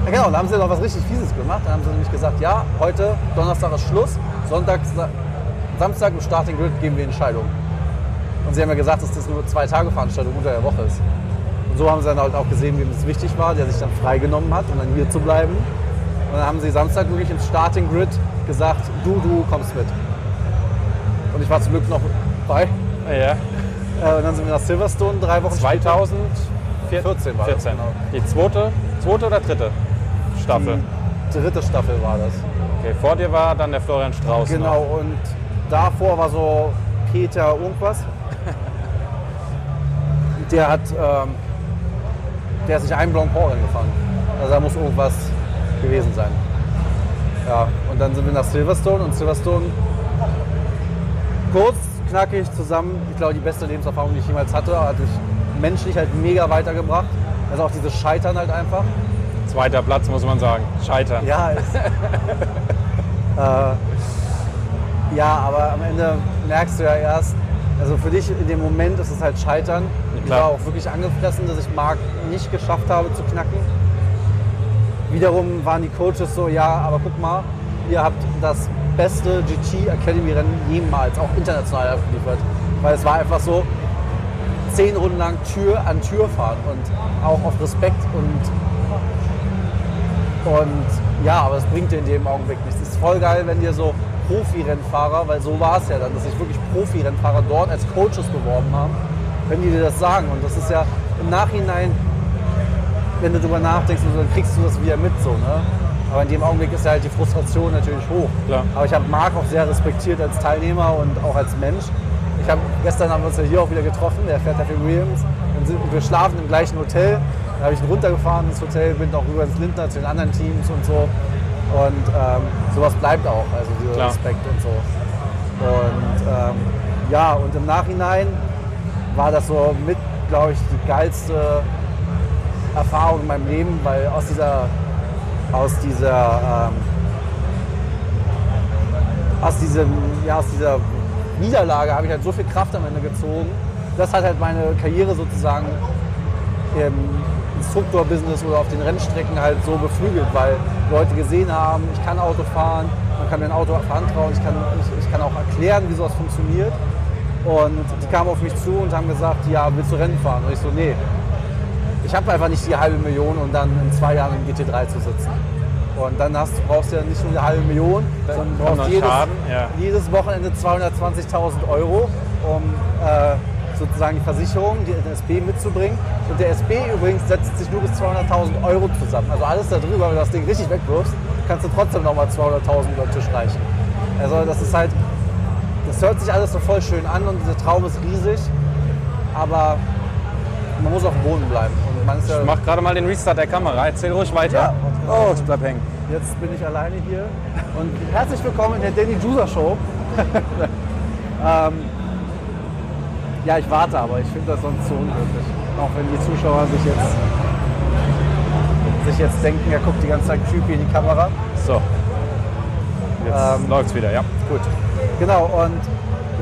Ja, genau, da haben sie noch was richtig Fieses gemacht. Da haben sie nämlich gesagt, ja, heute, Donnerstag ist Schluss, Sonntag, Sa- Samstag im Starting Grid geben wir Entscheidung. Und sie haben ja gesagt, dass das nur zwei Tage Veranstaltung unter der Woche ist. Und so haben sie dann halt auch gesehen, wem es wichtig war, der sich dann freigenommen hat, um dann hier zu bleiben. Und dann haben sie Samstag wirklich ins Starting Grid gesagt, du, du kommst mit. Und ich war zum Glück noch bei. Ja. Äh, und dann sind wir nach Silverstone drei Wochen 2014 14 war das, 14. genau. Die zweite, zweite oder dritte Staffel? Die dritte Staffel war das. Okay, vor dir war dann der Florian Strauß. Genau, Noch. und davor war so Peter irgendwas. der hat, ähm, der hat sich einen Blanc gefangen. Also da muss irgendwas gewesen sein. Ja, und dann sind wir nach Silverstone und Silverstone kurz, knackig zusammen. Ich glaube, die beste Lebenserfahrung, die ich jemals hatte, hat mich menschlich halt mega weitergebracht. Also auch dieses Scheitern halt einfach. Zweiter Platz, muss man sagen. Scheitern. Ja, ist, äh, ja, aber am Ende merkst du ja erst, also für dich in dem Moment ist es halt Scheitern. Ich klar. war auch wirklich angefressen, dass ich Marc nicht geschafft habe zu knacken. Wiederum waren die Coaches so, ja, aber guck mal, ihr habt das beste GT Academy Rennen jemals, auch international abgeliefert. Weil es war einfach so, zehn Runden lang Tür an Tür fahren und auch auf Respekt und und ja, aber es bringt dir in dem Augenblick nichts. Es ist voll geil, wenn dir so Profi-Rennfahrer, weil so war es ja dann, dass sich wirklich Profi-Rennfahrer dort als Coaches beworben haben, wenn die dir das sagen. Und das ist ja im Nachhinein, wenn du drüber nachdenkst, dann kriegst du das wieder mit so. Ne? Aber in dem Augenblick ist ja halt die Frustration natürlich hoch. Klar. Aber ich habe Marc auch sehr respektiert als Teilnehmer und auch als Mensch. Ich hab, gestern haben wir uns ja hier auch wieder getroffen, der fährt ja für Williams. Dann sind, wir schlafen im gleichen Hotel. Da habe ich ihn runtergefahren ins Hotel, bin auch rüber ins Lindner zu den anderen Teams und so. Und ähm, sowas bleibt auch, also dieser Klar. Respekt und so. Und ähm, ja, und im Nachhinein war das so mit, glaube ich, die geilste Erfahrung in meinem Leben, weil aus dieser, aus dieser, ähm, aus diesem, ja, aus dieser Niederlage habe ich halt so viel Kraft am Ende gezogen. Das hat halt meine Karriere sozusagen im Instruktor-Business oder auf den Rennstrecken halt so beflügelt, weil Leute gesehen haben, ich kann Auto fahren, man kann mir ein Auto verantrauen, ich kann, ich, ich kann auch erklären, wie sowas funktioniert. Und die kamen auf mich zu und haben gesagt, ja, willst du Rennen fahren? Und ich so, nee, ich habe einfach nicht die halbe Million, um dann in zwei Jahren im GT3 zu sitzen. Und dann hast, brauchst du ja nicht nur eine halbe Million, sondern brauchst jedes, Schaden, ja. jedes Wochenende 220.000 Euro, um äh, sozusagen die Versicherung, die, den SB mitzubringen. Und der SB übrigens setzt sich nur bis 200.000 Euro zusammen. Also alles darüber, wenn du das Ding richtig wegwirfst, kannst du trotzdem nochmal 200.000 über den Tisch reichen. Also das ist halt, das hört sich alles so voll schön an und dieser Traum ist riesig, aber man muss auf dem Boden bleiben. Ja, Ich mach gerade mal den Restart der Kamera. Erzähl ruhig weiter. Ja. Oh, ich bleib hängen. Jetzt bin ich alleine hier und herzlich willkommen in der Danny Juser Show. ähm, ja, ich warte, aber ich finde das sonst zu unhöflich. Auch wenn die Zuschauer sich jetzt, sich jetzt denken, er guckt die ganze Zeit creepy in die Kamera. So. Jetzt Ähm, läuft's wieder, ja. Gut. Genau, und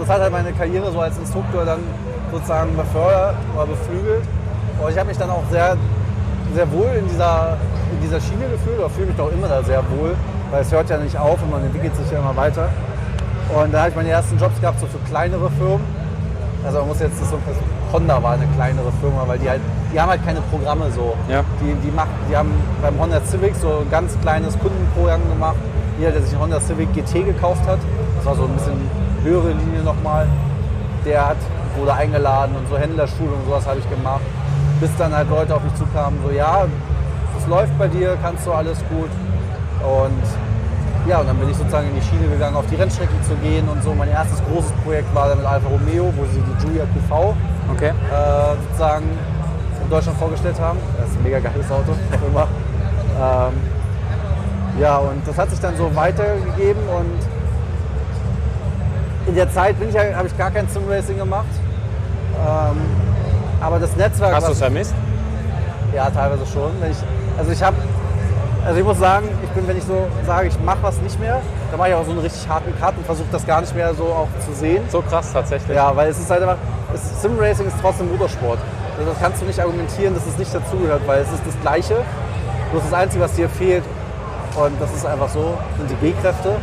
das hat halt meine Karriere so als Instruktor dann sozusagen befördert oder beflügelt. Und ich habe mich dann auch sehr, sehr wohl in dieser, in dieser Schiene gefühlt oder fühle mich auch immer da sehr wohl, weil es hört ja nicht auf und man entwickelt sich ja immer weiter. Und da habe ich meine ersten Jobs gehabt, so für kleinere Firmen. Also man muss jetzt, so Honda war eine kleinere Firma, weil die halt, die haben halt keine Programme so. Ja. Die, die, macht, die haben beim Honda Civic so ein ganz kleines Kundenprogramm gemacht. Jeder, der sich einen Honda Civic GT gekauft hat, das war so ein bisschen höhere Linie nochmal, der hat, wurde eingeladen und so Händlerschulung, sowas habe ich gemacht. Bis dann halt Leute auf mich zukamen, so ja, es läuft bei dir, kannst du alles gut. Und ja, und dann bin ich sozusagen in die Schiene gegangen, auf die Rennstrecke zu gehen und so. Mein erstes großes Projekt war dann mit Alfa Romeo, wo sie die Giulia QV Okay. äh, sozusagen in Deutschland vorgestellt haben. Das ist ein mega geiles Auto, noch immer. Ähm, ja, und das hat sich dann so weitergegeben und in der Zeit bin ich, ja- habe ich gar kein Simracing gemacht. Ähm, aber das Netzwerk, Hast du es vermisst? ja, teilweise schon. Ich, also ich habe, also ich muss sagen, ich bin, wenn ich so sage, ich mache was nicht mehr, dann mache ich auch so einen richtig harten Cut und versuche das gar nicht mehr so auch zu sehen. So krass tatsächlich. Ja, weil es ist halt einfach, es Simracing ist trotzdem Motorsport. Also das kannst du nicht argumentieren, dass es nicht dazugehört, weil es ist das Gleiche. Bloß das Einzige, was dir fehlt, und das ist einfach so, sind die G-Kräfte.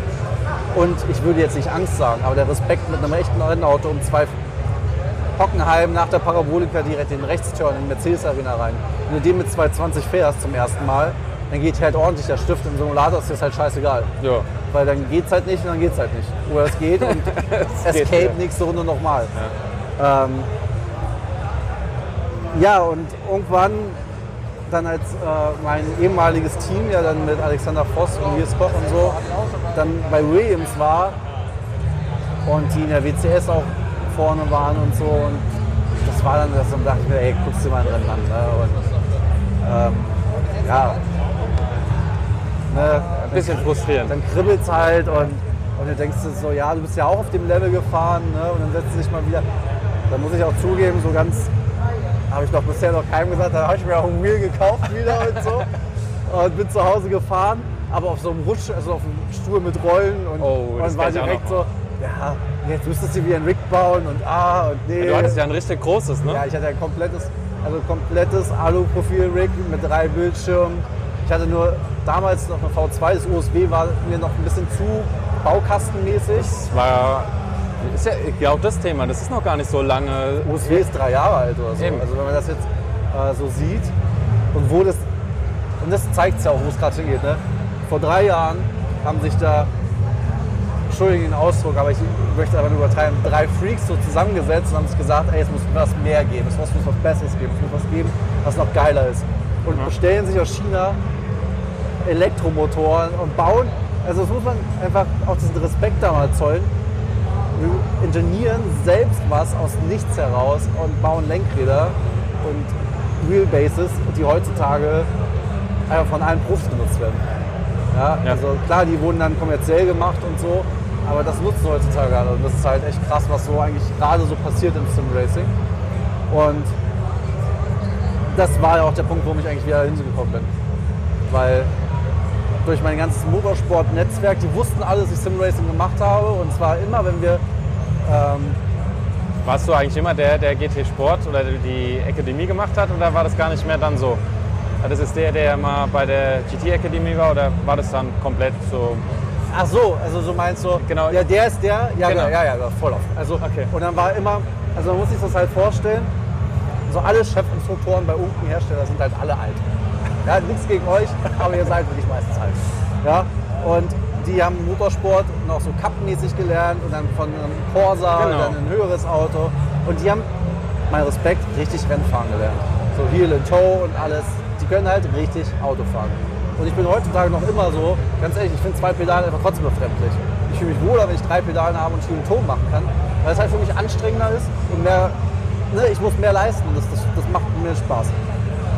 Und ich würde jetzt nicht Angst sagen, aber der Respekt mit einem echten Rennauto um zwei Hockenheim nach der Parabolika direkt in den Rechtsturn in die Mercedes Arena rein. Wenn du den mit 220 fährst zum ersten Mal, dann geht halt ordentlich der Stift im Simulator, ist das halt scheißegal. Ja. Weil dann geht's halt nicht und dann geht's halt nicht. Oder es geht und Es geht, Escape ja. nächste Runde nochmal. Ja. Ähm, ja, und irgendwann dann als äh, mein ehemaliges Team ja dann mit Alexander Voss und Nils Koch und so dann bei Williams war und die in der WCS auch vorne waren und so und das war dann, das, dann dachte ich mir, ey, guckst dir mal ein Rennen an. Ne? Und, ähm, ja, ne, Ein bisschen frustrierend. dann kribbelt es halt und, und du denkst so, ja, du bist ja auch auf dem Level gefahren ne? und dann setzt du dich mal wieder. Da muss ich auch zugeben, so ganz, habe ich doch bisher noch keinem gesagt, da habe ich mir auch ein Wheel gekauft wieder und so und bin zu Hause gefahren, aber auf so einem Rutsch, also auf einem Stuhl mit Rollen und, Oh, und war direkt so, ja, jetzt müsstest du wieder einen Rig bauen und ah und nee. Du hattest ja ein richtig großes, ne? Ja, ich hatte ein komplettes, also komplettes Alu-Profil-Rig mit drei Bildschirmen. Ich hatte nur damals noch eine V2, das USW war mir noch ein bisschen zu baukastenmäßig. Das war, ist ja ja auch das Thema, das ist noch gar nicht so lange. USW ist drei Jahre alt oder so. Eben. Also wenn man das jetzt äh, so sieht und wo das, und das zeigt es ja auch, wo es gerade hingeht. Ne? Vor drei Jahren haben sich da, Entschuldigung den Ausdruck, aber ich möchte aber nur übertreiben, drei Freaks so zusammengesetzt und haben sich gesagt, ey, es muss was mehr geben, es muss was Besseres geben, es muss was geben, was noch geiler ist. Und bestellen sich aus China Elektromotoren und bauen, also das muss man einfach auch diesen Respekt da mal zollen. Wir ingenieren selbst was aus nichts heraus und bauen Lenkräder und Wheelbases, die heutzutage einfach von allen Profis genutzt werden. Ja, Ja. Also klar, die wurden dann kommerziell gemacht und so, aber das nutzen heutzutage alle. Und das ist halt echt krass, was so eigentlich gerade so passiert im Simracing. Und das war ja auch der Punkt, warum ich eigentlich wieder hingekommen bin. Weil durch mein ganzes Motorsport-Netzwerk, die wussten alle, dass ich Simracing gemacht habe. Und zwar immer, wenn wir ähm, Warst du eigentlich immer der, der GT Sport oder die Akademie gemacht hat oder war das gar nicht mehr dann so? Ja, Das ist der, der mal bei der GT Akademie war oder war das dann komplett so? Ach so, also so meinst du, Genau. ja, der ist der, ja, Genau. ja, ja, ja, voll auf. Also, Okay. Und dann war immer, also man muss sich das halt vorstellen, so alle Chefinstruktoren bei irgendeinem Hersteller sind halt alle alt. Ja, nichts gegen euch, aber ihr seid wirklich meistens alt. Ja, und die haben Motorsport noch so Cup-mäßig gelernt und dann von einem Corsa Genau. dann ein höheres Auto. Und die haben, mein Respekt, richtig Rennfahren gelernt. So Heel and Toe und alles. Die können halt richtig Auto fahren. Und ich bin heutzutage noch immer so, ganz ehrlich, ich finde zwei Pedale einfach trotzdem befremdlich. Ich fühle mich wohler, wenn ich drei Pedale habe und and Toe machen kann, weil es halt für mich anstrengender ist und mehr, ne, ich muss mehr leisten. Das, das, das macht mir Spaß.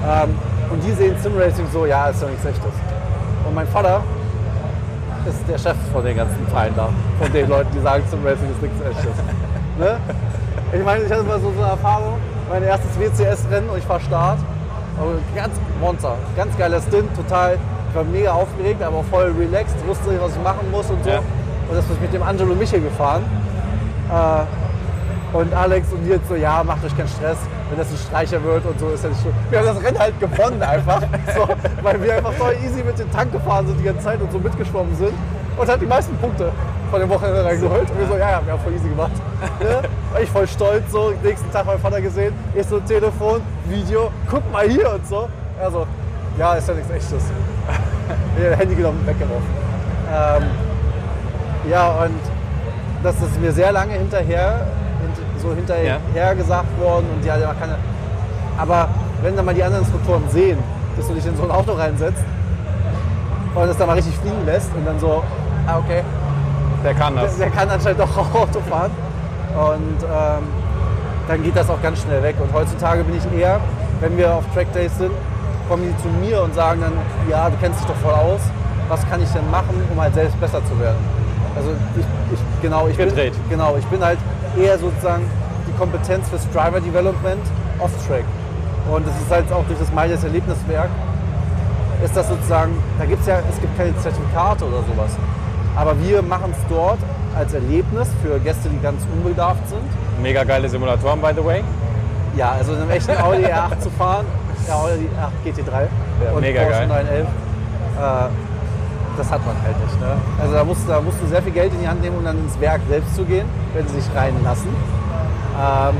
Ähm, und die sehen Simracing so, ja, ist doch nichts Echtes. Und mein Vater ist der Chef von den ganzen Vereinen da. Von den Leuten, die sagen, Simracing ist nichts Echtes. ne? Ich meine, ich hatte mal so, so eine Erfahrung, mein erstes WCS-Rennen und ich fahr Start. Aber ganz Monster, ganz geiler Stint, total. Ich war mega aufgeregt, aber voll relaxed, wusste was ich machen muss und so. Ja. Und das bin ich mit dem Angelo Michel gefahren. Äh, und Alex und Nils so, ja, macht euch keinen Stress, wenn das ein Streicher wird und so ist ja nicht schlimm. Wir haben das Rennen halt gewonnen einfach, so, weil wir einfach voll easy mit dem Tank gefahren sind die ganze Zeit und so mitgeschwommen sind und hat die meisten Punkte von dem Wochenende reingeholt. Und wir so, ja, ja, wir haben voll easy gemacht. Ne? War ich voll stolz, so, nächsten Tag mein Vater gesehen, ich so Telefon, Video, guck mal hier und so. Er so, ja, ist ja nichts Echtes. Ich das Handy genommen und weggeworfen. Ähm, ja, und das ist mir sehr lange hinterher, hint- so hinterher Ja. gesagt worden und die hatte ja keine. Aber wenn dann mal die anderen Instruktoren sehen, dass du dich in so ein Auto reinsetzt und es dann mal richtig fliegen lässt und dann so, ah, okay, Der kann der, das. der kann anscheinend auch Auto fahren. Und ähm, dann geht das auch ganz schnell weg. Und heutzutage bin ich eher, wenn wir auf Trackdays sind, kommen die zu mir und sagen dann, ja, du kennst dich doch voll aus, was kann ich denn machen, um halt selbst besser zu werden? Also ich, ich genau, ich Gedreht. bin genau, ich bin halt eher sozusagen die Kompetenz fürs Driver Development off-Track. Und das ist halt auch durch das Miles Erlebniswerk ist das sozusagen, da gibt es ja, es gibt keine Zertifikate oder sowas. Aber wir machen es dort als Erlebnis für Gäste, die ganz unbedarft sind. Mega geile Simulatoren, by the way. Ja, also in einem echten Audi R8 zu fahren, ja, Audi R8 GT3 Ja, und mega Porsche geil. 911, äh, das hat man halt nicht. Ne? Also da musst, da musst du sehr viel Geld in die Hand nehmen, um dann ins Werk selbst zu gehen, wenn sie sich reinlassen. Ähm,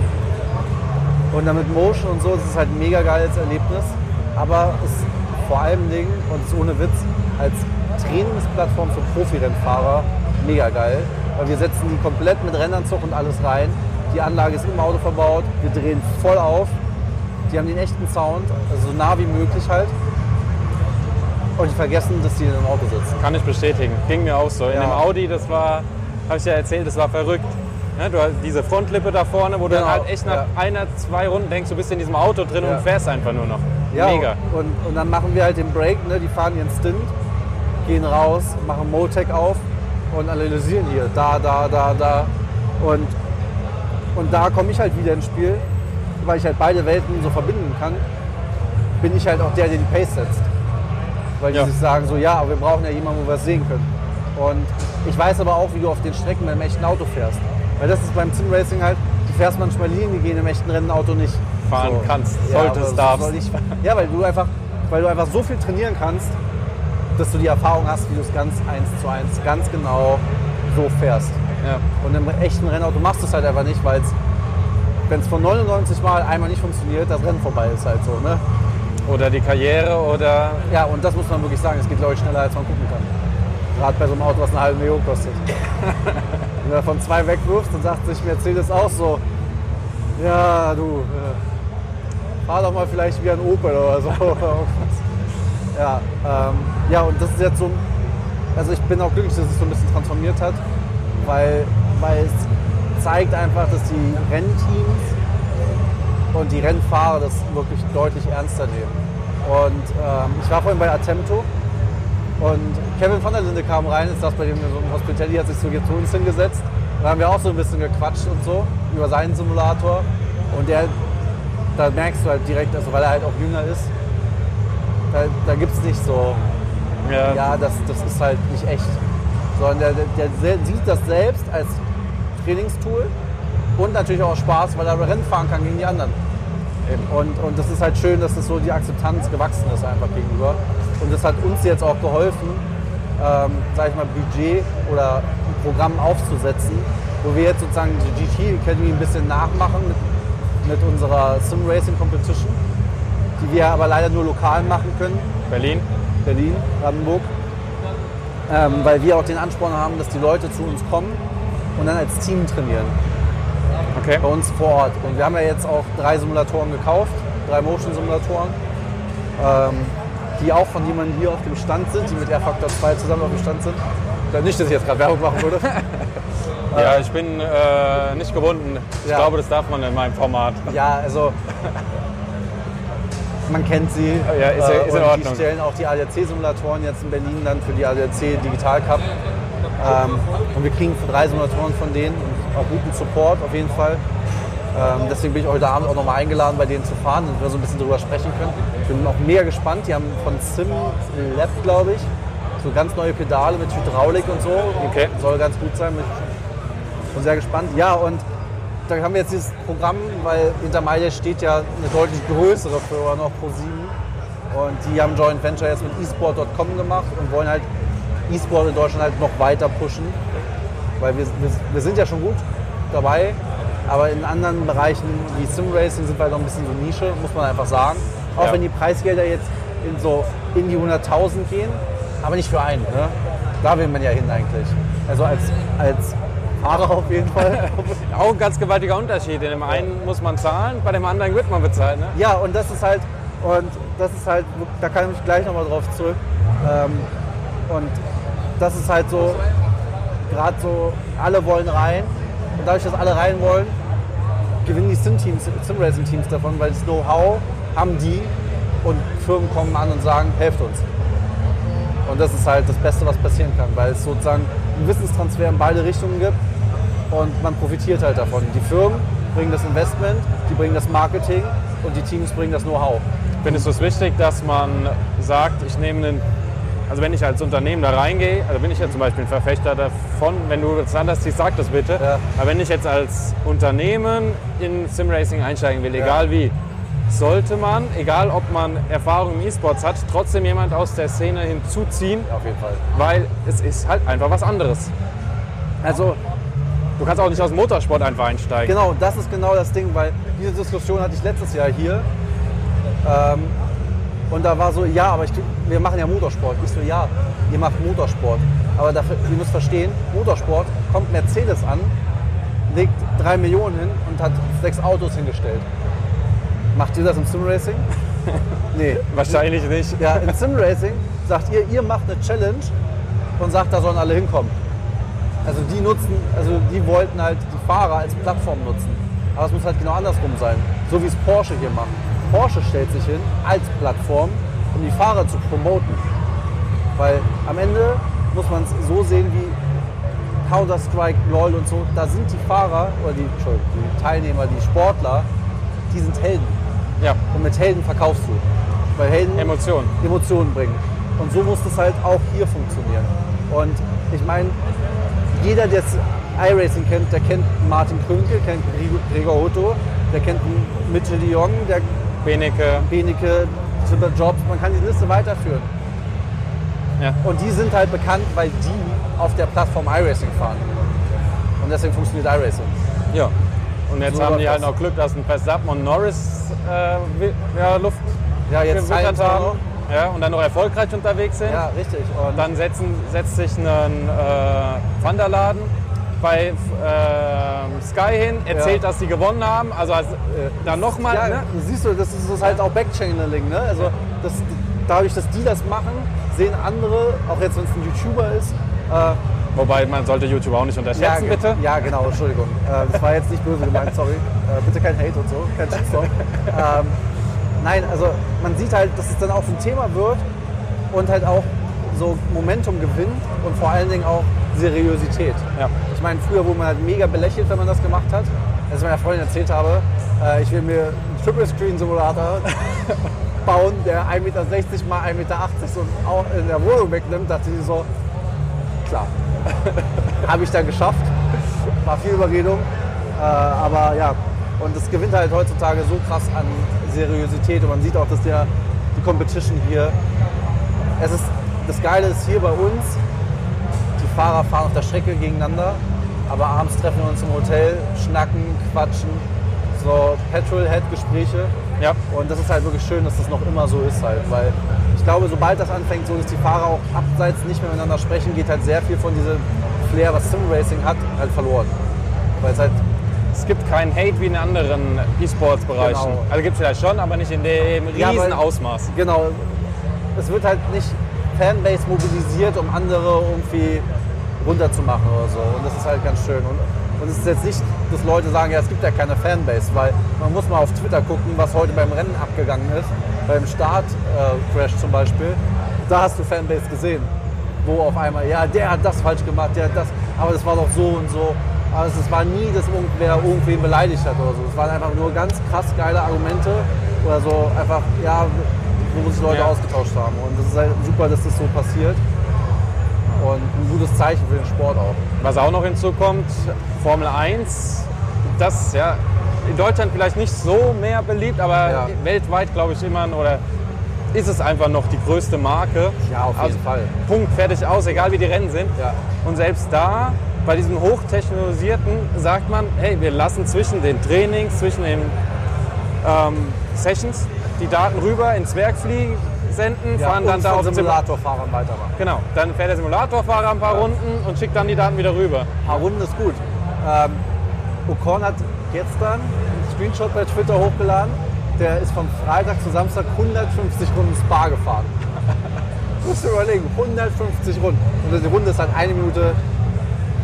und dann mit Motion und so, das ist halt ein mega geiles Erlebnis. Aber es vor allen Dingen, und das ist ohne Witz, als Trainingsplattform für Profirennfahrer mega geil. Weil wir setzen die komplett mit Rennanzug und alles rein. Die Anlage ist im Auto verbaut, wir drehen voll auf. Die haben den echten Sound, also so nah wie möglich halt. Und die vergessen, dass die in einem Auto sitzen. Kann ich bestätigen. Ging mir auch so. In Ja. dem Audi, das war, habe ich ja erzählt, das war verrückt. Ne, du hast diese Frontlippe da vorne, wo du Genau, dann halt echt nach ja. einer, zwei Runden denkst, du bist in diesem Auto drin Ja. und fährst einfach nur noch. Ja, Mega. Und, und dann machen wir halt den Break, ne? die fahren ihren Stint, gehen raus, machen Motec auf und analysieren hier, da, da, da, da. Und, und da komme ich halt wieder ins Spiel, weil ich halt beide Welten so verbinden kann, bin ich halt auch der, der die Pace setzt. Weil die Ja. sich sagen so, ja, aber wir brauchen ja jemanden, wo wir es sehen können. Und ich weiß aber auch, wie du auf den Strecken mit einem echten Auto fährst. Weil das ist beim Sim-Racing halt, du fährst manchmal Linien, die gehen im echten Rennauto nicht. Fahren kannst, Ja, solltest, so darfst. soll ja, weil du, einfach, weil du einfach so viel trainieren kannst, dass du die Erfahrung hast, wie du es ganz eins zu eins, ganz genau so fährst. Ja. Und im echten Rennauto machst du es halt einfach nicht, weil es, wenn es von 99 Mal einmal nicht funktioniert, das Rennen vorbei ist halt so. Ne? Oder die Karriere oder Ja, und das muss man wirklich sagen, es geht glaube ich schneller, als man gucken kann. Gerade bei so einem Auto, was eine halbe Million kostet. Wenn du davon zwei wegwirfst, dann sagt sich Mercedes auch so, ja du, äh, fahr doch mal vielleicht wie ein Opel oder so. ja, ähm, ja, und das ist jetzt so, also ich bin auch glücklich, dass es so ein bisschen transformiert hat, weil, weil es zeigt einfach, dass die Rennteams und die Rennfahrer das wirklich deutlich ernster nehmen. Und ähm, ich war vorhin bei Attempto und Kevin von der Linde kam rein, ist das bei dem so Hospitality, hat sich so zu uns hingesetzt. Da haben wir auch so ein bisschen gequatscht und so über seinen Simulator. Und der, da merkst du halt direkt, also weil er halt auch jünger ist, da, da gibt es nicht so, ja, ja, das, das ist halt nicht echt. Sondern der, der, sieht das selbst als Trainingstool und natürlich auch Spaß, weil er Rennen fahren kann gegen die anderen. Und, und das ist halt schön, dass das so die Akzeptanz gewachsen ist einfach gegenüber. Und das hat uns jetzt auch geholfen, ähm, sag ich mal, Budget oder ein Programm aufzusetzen, wo wir jetzt sozusagen die GT Academy ein bisschen nachmachen mit, mit unserer Sim Racing Competition, die wir aber leider nur lokal machen können. Berlin. Berlin, Brandenburg, ähm, weil wir auch den Ansporn haben, dass die Leute zu uns kommen und dann als Team trainieren, Okay. bei uns vor Ort. Und wir haben ja jetzt auch drei Simulatoren gekauft, drei Motion-Simulatoren, ähm, die auch von jemandem hier auf dem Stand sind, die mit R-Factor 2 zusammen auf dem Stand sind. Nicht, dass ich jetzt gerade Werbung machen würde. Ja, ich bin äh, nicht gebunden. Ich Ja. glaube, das darf man in meinem Format. Ja, also man kennt sie. Äh, Ja, ist- ist in Ordnung. Die stellen auch die ADAC-Simulatoren jetzt in Berlin dann für die ADAC Digital Cup. Ähm, und wir kriegen für drei Simulatoren von denen und auch guten Support auf jeden Fall. Ähm, deswegen bin ich heute Abend auch nochmal eingeladen, bei denen zu fahren, damit wir so ein bisschen drüber sprechen können. Ich bin auch mega gespannt. Die haben von Sim Lab, glaube ich, so ganz neue Pedale mit Hydraulik und so. Okay. Soll ganz gut sein. Mit, bin sehr gespannt. Ja, und da haben wir jetzt dieses Programm, weil hinter Meile steht ja eine deutlich größere Firma noch Pro7. Und die haben Joint Venture jetzt mit eSport.com gemacht und wollen halt E-Sport in Deutschland halt noch weiter pushen. Weil wir, wir, wir sind ja schon gut dabei, aber in anderen Bereichen wie Sim Racing sind wir halt noch ein bisschen so Nische, muss man einfach sagen. Auch Ja. wenn die Preisgelder jetzt in so in die 100.000 gehen, aber nicht für einen. Ne? Da will man ja hin eigentlich. Also als, als Fahrer auf jeden Fall. Auch ein ganz gewaltiger Unterschied. In dem einen muss man zahlen, bei dem anderen wird man bezahlt. Ne? Ja, und das ist halt, und das ist halt, da kann ich gleich nochmal drauf zurück. Ähm, und das ist halt so, gerade so, alle wollen rein. Und dadurch, dass alle rein wollen, gewinnen die Sim-Teams, Sim-Racing-Teams davon, weil das Know-how haben die und Firmen kommen an und sagen, helft uns. Und das ist halt das Beste, was passieren kann, weil es sozusagen einen Wissenstransfer in beide Richtungen gibt und man profitiert halt davon. Die Firmen bringen das Investment, die bringen das Marketing und die Teams bringen das Know-how. Findest du es wichtig, dass man sagt, ich nehme einen, also wenn ich als Unternehmen da reingehe, also bin ich ja zum Beispiel ein Verfechter davon, wenn du das anders siehst, sag das bitte. Ja. Aber wenn ich jetzt als Unternehmen in Simracing einsteigen will, egal wie, sollte man, egal ob man Erfahrung im E-Sports hat, trotzdem jemand aus der Szene hinzuziehen, Auf jeden Fall. weil es ist halt einfach was anderes. Also Du kannst auch nicht aus dem Motorsport einfach einsteigen. Genau, das ist genau das Ding, weil diese Diskussion hatte ich letztes Jahr hier. Ähm, Und da war so, ja, aber ich, wir machen ja Motorsport. Ich so, ja, ihr macht Motorsport. Aber dafür, ihr müsst verstehen, Motorsport kommt Mercedes an, legt drei Millionen hin und hat sechs Autos hingestellt. Macht ihr das im Simracing? Nee. Wahrscheinlich nicht. Ja, im Simracing sagt ihr, ihr macht eine Challenge und sagt, da sollen alle hinkommen. Also die nutzen, also die wollten halt die Fahrer als Plattform nutzen. Aber es muss halt genau andersrum sein. So wie es Porsche hier macht. Porsche stellt sich hin als Plattform, um die Fahrer zu promoten. Weil am Ende muss man es so sehen wie Counter-Strike, LOL und so. Da sind die Fahrer oder die, die Teilnehmer, die Sportler, die sind Helden. Ja, Und mit Helden verkaufst du. Weil Helden Emotionen. Emotionen bringen. Und so muss das halt auch hier funktionieren. Und ich meine, jeder, der iRacing kennt, der kennt Martin Krünke, kennt Gregor Otto, der kennt Mitchell de Jong, der Benecke. Benecke, Timber Jobs, man kann die Liste weiterführen. Ja. Und die sind halt bekannt, weil die auf der Plattform iRacing fahren. Und deswegen funktioniert iRacing. Ja. Und jetzt So haben die halt noch Glück, dass ein Verstappen und Norris äh, Luft Ja, jetzt gewittert auch haben. Ja, und dann noch erfolgreich unterwegs sind. Ja, richtig. Und Dann setzen, setzt sich ein äh, Van der Laden bei äh, Sky hin, erzählt, Ja. dass sie gewonnen haben. Also als, äh, dann nochmal. ja, ne? siehst du, das ist, das halt auch Backchanneling. Ne? Also das, dadurch, dass die das machen, sehen andere, auch jetzt wenn es ein YouTuber ist, äh, Wobei man sollte YouTube auch nicht unterschätzen, ge- bitte. Ja, genau, Entschuldigung. Äh, das war jetzt nicht böse gemeint, sorry. Äh, bitte kein Hate und so, kein Shitstorm. ähm, nein, also man sieht halt, dass es dann auch ein Thema wird und halt auch so Momentum gewinnt und vor allen Dingen auch Seriosität. Ja. Ich meine, früher wurde man halt mega belächelt, wenn man das gemacht hat. Als ich meiner Freundin erzählt habe, äh, ich will mir einen Triple Screen Simulator bauen, der 1,60 Meter mal 1,80 Meter so auch in der Wohnung wegnimmt, dachte sie so, klar. Habe ich dann geschafft. War viel Überredung. Äh, aber ja, und es gewinnt halt heutzutage so krass an Seriosität und man sieht auch, dass der, die Competition hier, es ist, das Geile ist hier bei uns, die Fahrer fahren auf der Strecke gegeneinander, aber abends treffen wir uns im Hotel, schnacken, quatschen, so Petrolhead-Gespräche. Ja. Und das ist halt wirklich schön, dass das noch immer so ist halt, weil ich glaube, sobald das anfängt, so dass die Fahrer auch abseits nicht mehr miteinander sprechen, geht halt sehr viel von diesem Flair, was Simracing hat, halt verloren. Weil es halt, gibt keinen Hate wie in anderen E-Sports-Bereichen. Genau. Also gibt es vielleicht schon, aber nicht in dem Ja, riesen weil- Ausmaß. genau, es wird halt nicht Fanbase mobilisiert, um andere irgendwie runterzumachen oder so. Und das ist halt ganz schön. Und, und es ist jetzt nicht, dass Leute sagen, ja, es gibt ja keine Fanbase, weil man muss mal auf Twitter gucken, was heute beim Rennen abgegangen ist. Beim Start-Crash zum Beispiel. Da hast du Fanbase gesehen. Wo auf einmal, ja, der hat das falsch gemacht, der hat das, aber das war doch so und so. Aber es es war nie, dass irgendwer irgendwen beleidigt hat oder so. Es waren einfach nur ganz krass geile Argumente oder so einfach, ja, wo sich Leute Ja. ausgetauscht haben. Und das ist halt super, dass das so passiert. Und ein gutes Zeichen für den Sport auch. Was auch noch hinzukommt, Formel 1, das ja in Deutschland vielleicht nicht so mehr beliebt, aber Ja. weltweit glaube ich immer oder ist es einfach noch die größte Marke. Ja, auf jeden Also, Fall. Punkt, fertig aus, egal wie die Rennen sind. Ja. Und selbst da, bei diesem hochtechnologisierten, sagt man, hey, wir lassen zwischen den Trainings, zwischen den ähm, Sessions die Daten rüber ins Werkfliegen senden, Ja, fahren dann da auf den Simulator. Simulatorfahrern weitermachen. Genau, dann fährt der Simulatorfahrer ein paar Runden und schickt dann die Daten wieder rüber. Ein paar Runden ist gut. Ähm, Ocon hat gestern einen Screenshot bei Twitter hochgeladen. Der ist von Freitag zu Samstag 150 Runden Spa gefahren. Musst du überlegen, 150 Runden. Und die Runde ist halt eine Minute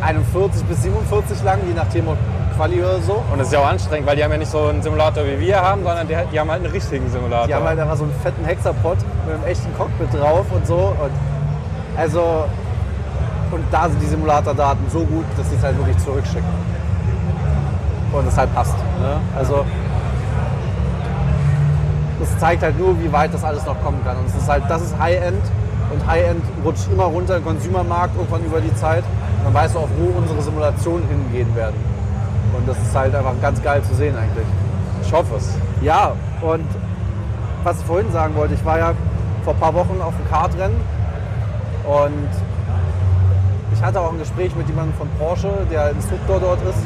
41 bis 47 lang, je nachdem ob Quali oder so. Und das ist ja auch anstrengend, weil die haben ja nicht so einen Simulator wie wir haben, sondern die, die haben halt einen richtigen Simulator. Die haben halt einfach so einen fetten Hexapod mit einem echten Cockpit drauf und so. Und also, und da sind die Simulatordaten so gut, dass sie es halt wirklich zurückschicken. Und es halt passt. Ne? Also, das zeigt halt nur, wie weit das alles noch kommen kann. Und es ist halt, das ist High-End. Und High-End rutscht immer runter im Consumermarkt irgendwann über die Zeit. Dann weißt du auch, wo unsere Simulationen hingehen werden. Und das ist halt einfach ganz geil zu sehen eigentlich. ich hoffe es. Ja, und was ich vorhin sagen wollte, ich war ja vor ein paar Wochen auf dem Kartrennen und ich hatte auch ein Gespräch mit jemandem von Porsche, der Instruktor dort ist.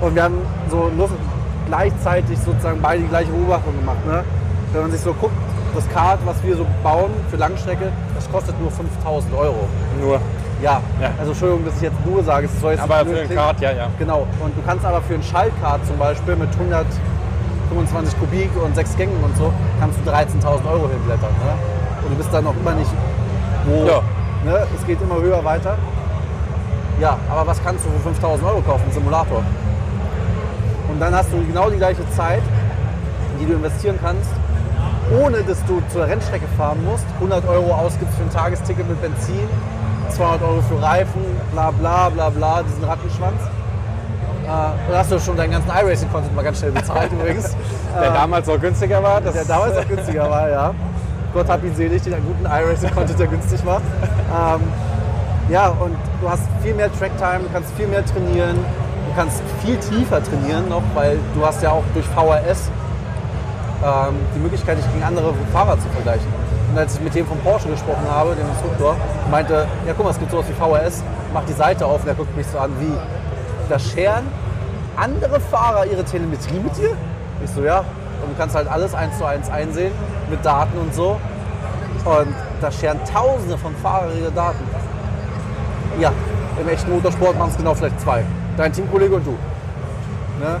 Und wir haben so nur gleichzeitig sozusagen beide die gleiche Beobachtung gemacht. Ne? Wenn man sich so guckt, das Kart, was wir so bauen für Langstrecke, das kostet nur 5000 Euro. Nur. Ja, Ja. also Entschuldigung, dass ich jetzt nur sage, es soll jetzt Aber für den. Kart, ja, ja. Genau, und du kannst aber für ein Schaltkart zum Beispiel mit 125 Kubik und sechs Gängen und so, kannst du 13.000 Euro hinblättern. Ne? Und du bist dann noch immer nicht wo. Ja. Ne? Es geht immer höher weiter. Ja, aber was kannst du für 5.000 Euro kaufen? Ein Simulator. Und dann hast du genau die gleiche Zeit, die du investieren kannst, ohne dass du zur Rennstrecke fahren musst. 100 Euro ausgibst für ein Tagesticket mit Benzin, 200 Euro für Reifen, bla bla bla bla, diesen Rattenschwanz. Äh, dann hast du schon deinen ganzen iRacing-Content mal ganz schnell bezahlt übrigens. Der Äh, damals auch günstiger war. Der damals auch günstiger war, ja. Gott hab ihn selig, den guten iRacing-Content, der günstig war. Ähm, ja, und du hast viel mehr Tracktime, du kannst viel mehr trainieren, du kannst viel tiefer trainieren noch, weil du hast ja auch durch VRS ähm, die Möglichkeit, dich gegen andere Fahrer zu vergleichen. Und als ich mit dem von Porsche gesprochen habe, dem Instruktor, meinte, ja guck mal, es gibt sowas wie VRS, mach die Seite auf und er guckt mich so an, wie, da scheren andere Fahrer ihre Telemetrie mit dir? Ich so, ja. Und du kannst halt alles eins zu eins einsehen mit Daten und so. Und da scheren tausende von Fahrern ihre Daten. Ja, im echten Motorsport machen es genau vielleicht zwei. Dein Teamkollege und du. Ne?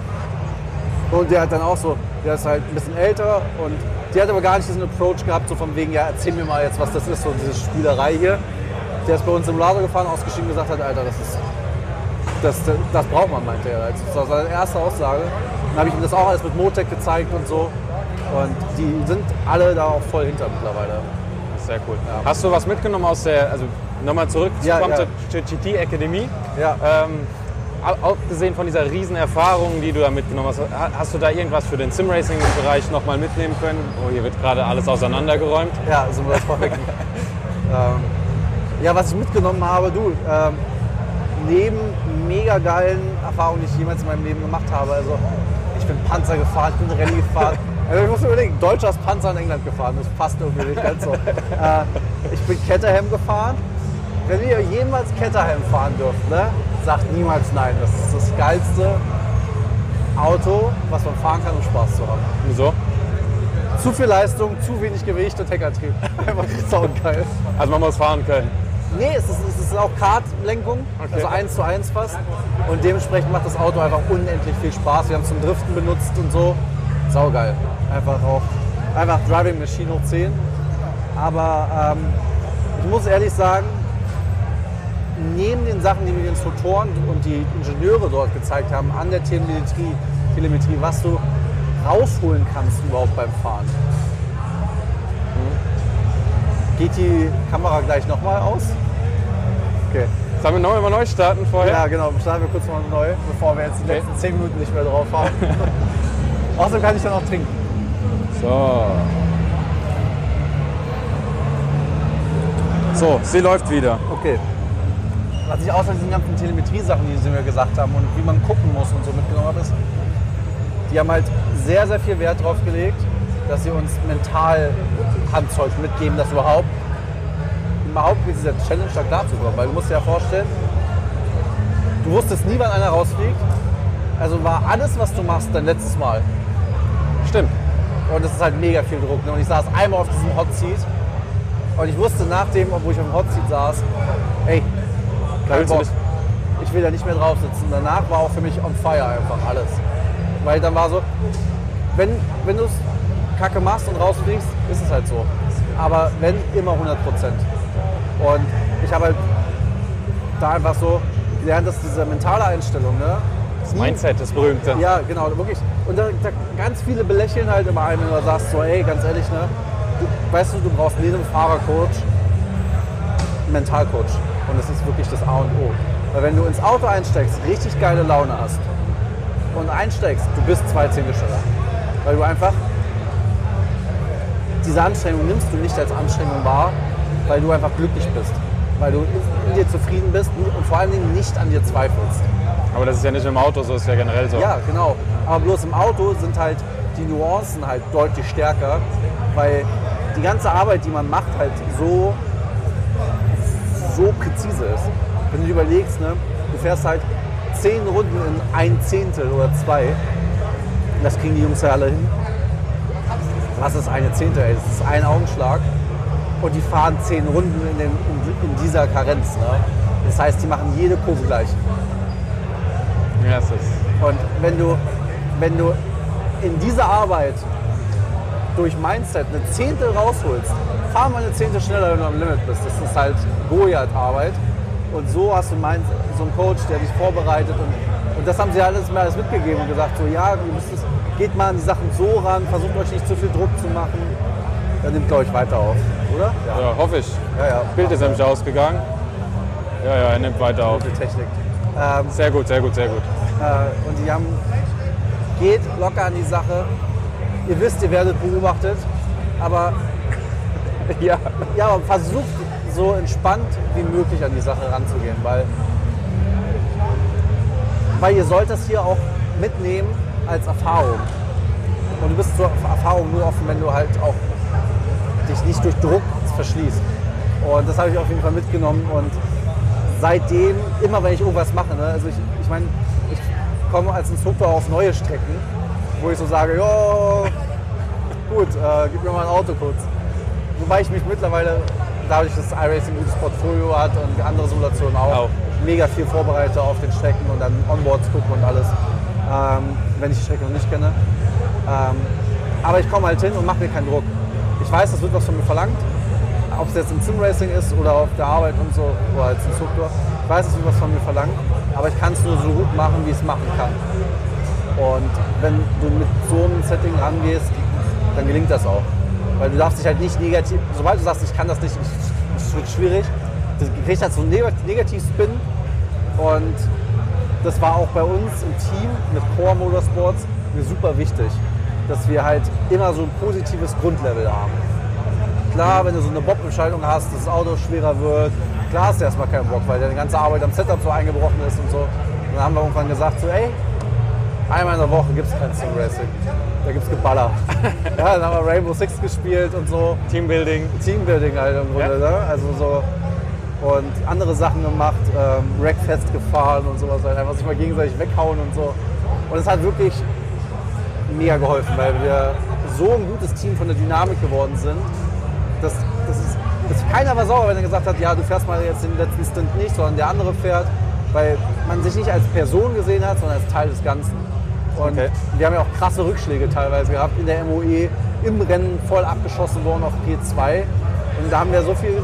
Und der hat dann auch so, der ist halt ein bisschen älter und der hat aber gar nicht diesen Approach gehabt, so von wegen, ja, erzähl mir mal jetzt, was das ist, so diese Spielerei hier. Der ist bei uns im Lader gefahren, ausgestiegen und gesagt hat, Alter, das ist, das, das braucht man, meinte er. Das war seine erste Aussage. Dann habe ich ihm das auch alles mit Motec gezeigt und so. Und die sind alle da auch voll hinter mittlerweile. Sehr cool. Hast du was mitgenommen aus der, also nochmal zurück Ja, kommt ja. zur GT Akademie? Ja. Ähm, abgesehen von dieser riesen Erfahrung, die du da mitgenommen hast, ha- hast du da irgendwas für den Simracing-Bereich nochmal mitnehmen können? Oh, hier wird gerade alles auseinandergeräumt. Ja, wir das vorweg. ähm, ja, was ich mitgenommen habe, du, ähm, neben mega geilen Erfahrungen, die ich jemals in meinem Leben gemacht habe, also ich bin Panzer gefahren, ich bin Rallye gefahren. Also ich muss mir überlegen, Deutscher ist Panzer in England gefahren, das passt irgendwie nicht ganz so. äh, ich bin Caterham gefahren. Wenn ihr jemals Caterham fahren dürft, ne, sagt niemals nein. Das ist das geilste Auto, was man fahren kann, um Spaß zu haben. Wieso? Zu viel Leistung, zu wenig Gewicht und Heckantrieb. Einfach saugeil. Also man muss fahren können. Nee, es ist, es ist auch Kartlenkung, also 1 zu 1 fast. Und dementsprechend macht das Auto einfach unendlich viel Spaß. Wir haben es zum Driften benutzt und so. Saugeil. Einfach auch, einfach Driving Machine hoch 10. Aber ähm, ich muss ehrlich sagen, neben den Sachen, die mir die Instruktoren und die Ingenieure dort gezeigt haben, an der Telemetrie, Telemetrie was du rausholen kannst überhaupt beim Fahren. Geht die Kamera gleich nochmal aus? Okay. Sollen wir noch mal neu starten vorher? Ja, genau. Starten wir kurz mal neu, bevor wir jetzt die Okay. letzten 10 Minuten nicht mehr drauf fahren. Außerdem kann ich dann auch trinken. So. So, sie läuft wieder. Okay. Was ich außer diesen ganzen Telemetrie-Sachen, die sie mir gesagt haben und wie man gucken muss und so mitgenommen habe, ist, die haben halt sehr, sehr viel Wert darauf gelegt, dass sie uns mental Handzeug mitgeben, dass überhaupt, überhaupt mit dieser Challenge da klarzukommen. Weil du musst dir ja vorstellen, du wusstest nie, wann einer rausfliegt. Also war alles, was du machst, dein letztes Mal. Stimmt. Und es ist halt mega viel Druck. Ne? Und ich saß einmal auf diesem Hot Seat und ich wusste nachdem, obwohl ich auf dem Hot Seat saß, ey, kein Bock. Ich will da nicht mehr drauf sitzen. Danach war auch für mich on fire einfach alles. Weil dann war so, wenn, wenn du es kacke machst und rausfliegst, ist es halt so. Aber wenn, immer 100 Prozent. Und ich habe halt da einfach so gelernt, dass diese mentale Einstellung, ne? Das Mindset, das berühmte. Ja, genau, wirklich. Und da, da ganz viele belächeln halt immer einen, wenn du sagst so, ey, ganz ehrlich, ne? Du, weißt du, du brauchst neben dem Fahrercoach Mentalcoach. Und das ist wirklich das A und O. Weil wenn du ins Auto einsteigst, richtig geile Laune hast und einsteigst, du bist zwei Zehntel schneller. Weil du einfach diese Anstrengung nimmst du nicht als Anstrengung wahr, weil du einfach glücklich bist. Weil du in dir zufrieden bist und vor allen Dingen nicht an dir zweifelst. Aber das ist ja nicht im Auto so, ist ja generell so. Ja, genau. Aber bloß im Auto sind halt die Nuancen halt deutlich stärker, weil die ganze Arbeit, die man macht, halt so, so präzise ist. Wenn du dir überlegst, ne, du fährst halt zehn Runden in ein Zehntel oder zwei, das kriegen die Jungs ja alle hin. was ist eine Zehnte, ey? Das ist ein Augenschlag. Und die fahren zehn Runden in, den, in, in dieser Karenz. Ne? Das heißt, die machen jede Kurve gleich. Ja, es ist. Und wenn du, wenn du in dieser Arbeit durch Mindset eine Zehntel rausholst, fahr mal eine Zehntel schneller, wenn du am Limit bist. Das ist halt Goliath-Arbeit. Und so hast du Mind, so einen Coach, der dich vorbereitet. Und, und das haben sie alles mir alles mitgegeben und gesagt, so ja, ihr müsst es, geht mal an die Sachen so ran, versucht euch nicht zu viel Druck zu machen. Dann nimmt ihr euch weiter auf, oder? Ja, hoffe ich. ja. ja. Bild ist nämlich ausgegangen. Ja, ja, er nimmt weiter auf. Gute Technik. Ähm, Sehr gut, sehr gut, sehr gut. Äh, und die haben, geht locker an die Sache. Ihr wisst, ihr werdet beobachtet, aber Ja. ja, aber versucht so entspannt wie möglich an die Sache ranzugehen, weil, weil ihr sollt das hier auch mitnehmen als Erfahrung. Und du bist zur Erfahrung nur offen, wenn du halt auch dich nicht durch Druck verschließt. Und das habe ich auf jeden Fall mitgenommen und seitdem, immer wenn ich irgendwas mache, ne, also ich, ich meine, ich komme als Instruktor auf neue Strecken, wo ich so sage, jo, gut, äh, gib mir mal ein Auto kurz. Wobei ich mich mittlerweile, dadurch, dass iRacing ein gutes Portfolio hat und andere Simulationen auch, Auch. mega viel vorbereite auf den Strecken und dann Onboards gucke und alles, ähm, wenn ich die Strecke noch nicht kenne. Ähm, aber ich komme halt hin und mache mir keinen Druck. Ich weiß, das wird was von mir verlangt, ob es jetzt im Simracing ist oder auf der Arbeit und so, oder als Instruktor. Ich weiß, es wird was von mir verlangt, aber ich kann es nur so gut machen, wie ich es machen kann. Und wenn du mit so einem Setting rangehst, dann gelingt das auch. Weil du darfst dich halt nicht negativ, sobald du sagst, ich kann das nicht, ich- es wird schwierig, du kriegst halt so einen Neg- Negativ-Spin. Und das war auch bei uns im Team mit Core Motorsports mir super wichtig, dass wir halt immer so ein positives Grundlevel haben. Klar, wenn du so eine Bob-Entscheidung hast, dass das Auto schwerer wird, klar hast du erstmal keinen Bock, weil deine ganze Arbeit am Setup so eingebrochen ist und so. Und dann haben wir irgendwann gesagt, so ey, einmal in der Woche gibt es kein Sim Racing. Da gibt es Geballer. ja, dann haben wir Rainbow Six gespielt und so. Teambuilding. Teambuilding halt im Grunde, ne? Also so und andere Sachen gemacht, ähm, Rackfest gefahren und sowas, halt einfach sich mal gegenseitig weghauen und so. Und es hat wirklich mega geholfen, weil wir so ein gutes Team von der Dynamik geworden sind, dass, dass, es, dass keiner war sauer, wenn er gesagt hat, ja, du fährst mal jetzt den letzten Stint nicht, sondern der andere fährt, weil man sich nicht als Person gesehen hat, sondern als Teil des Ganzen. Und Okay. wir haben ja auch krasse Rückschläge teilweise gehabt in der MOE, im Rennen voll abgeschossen worden auf P2. Und da haben wir so viel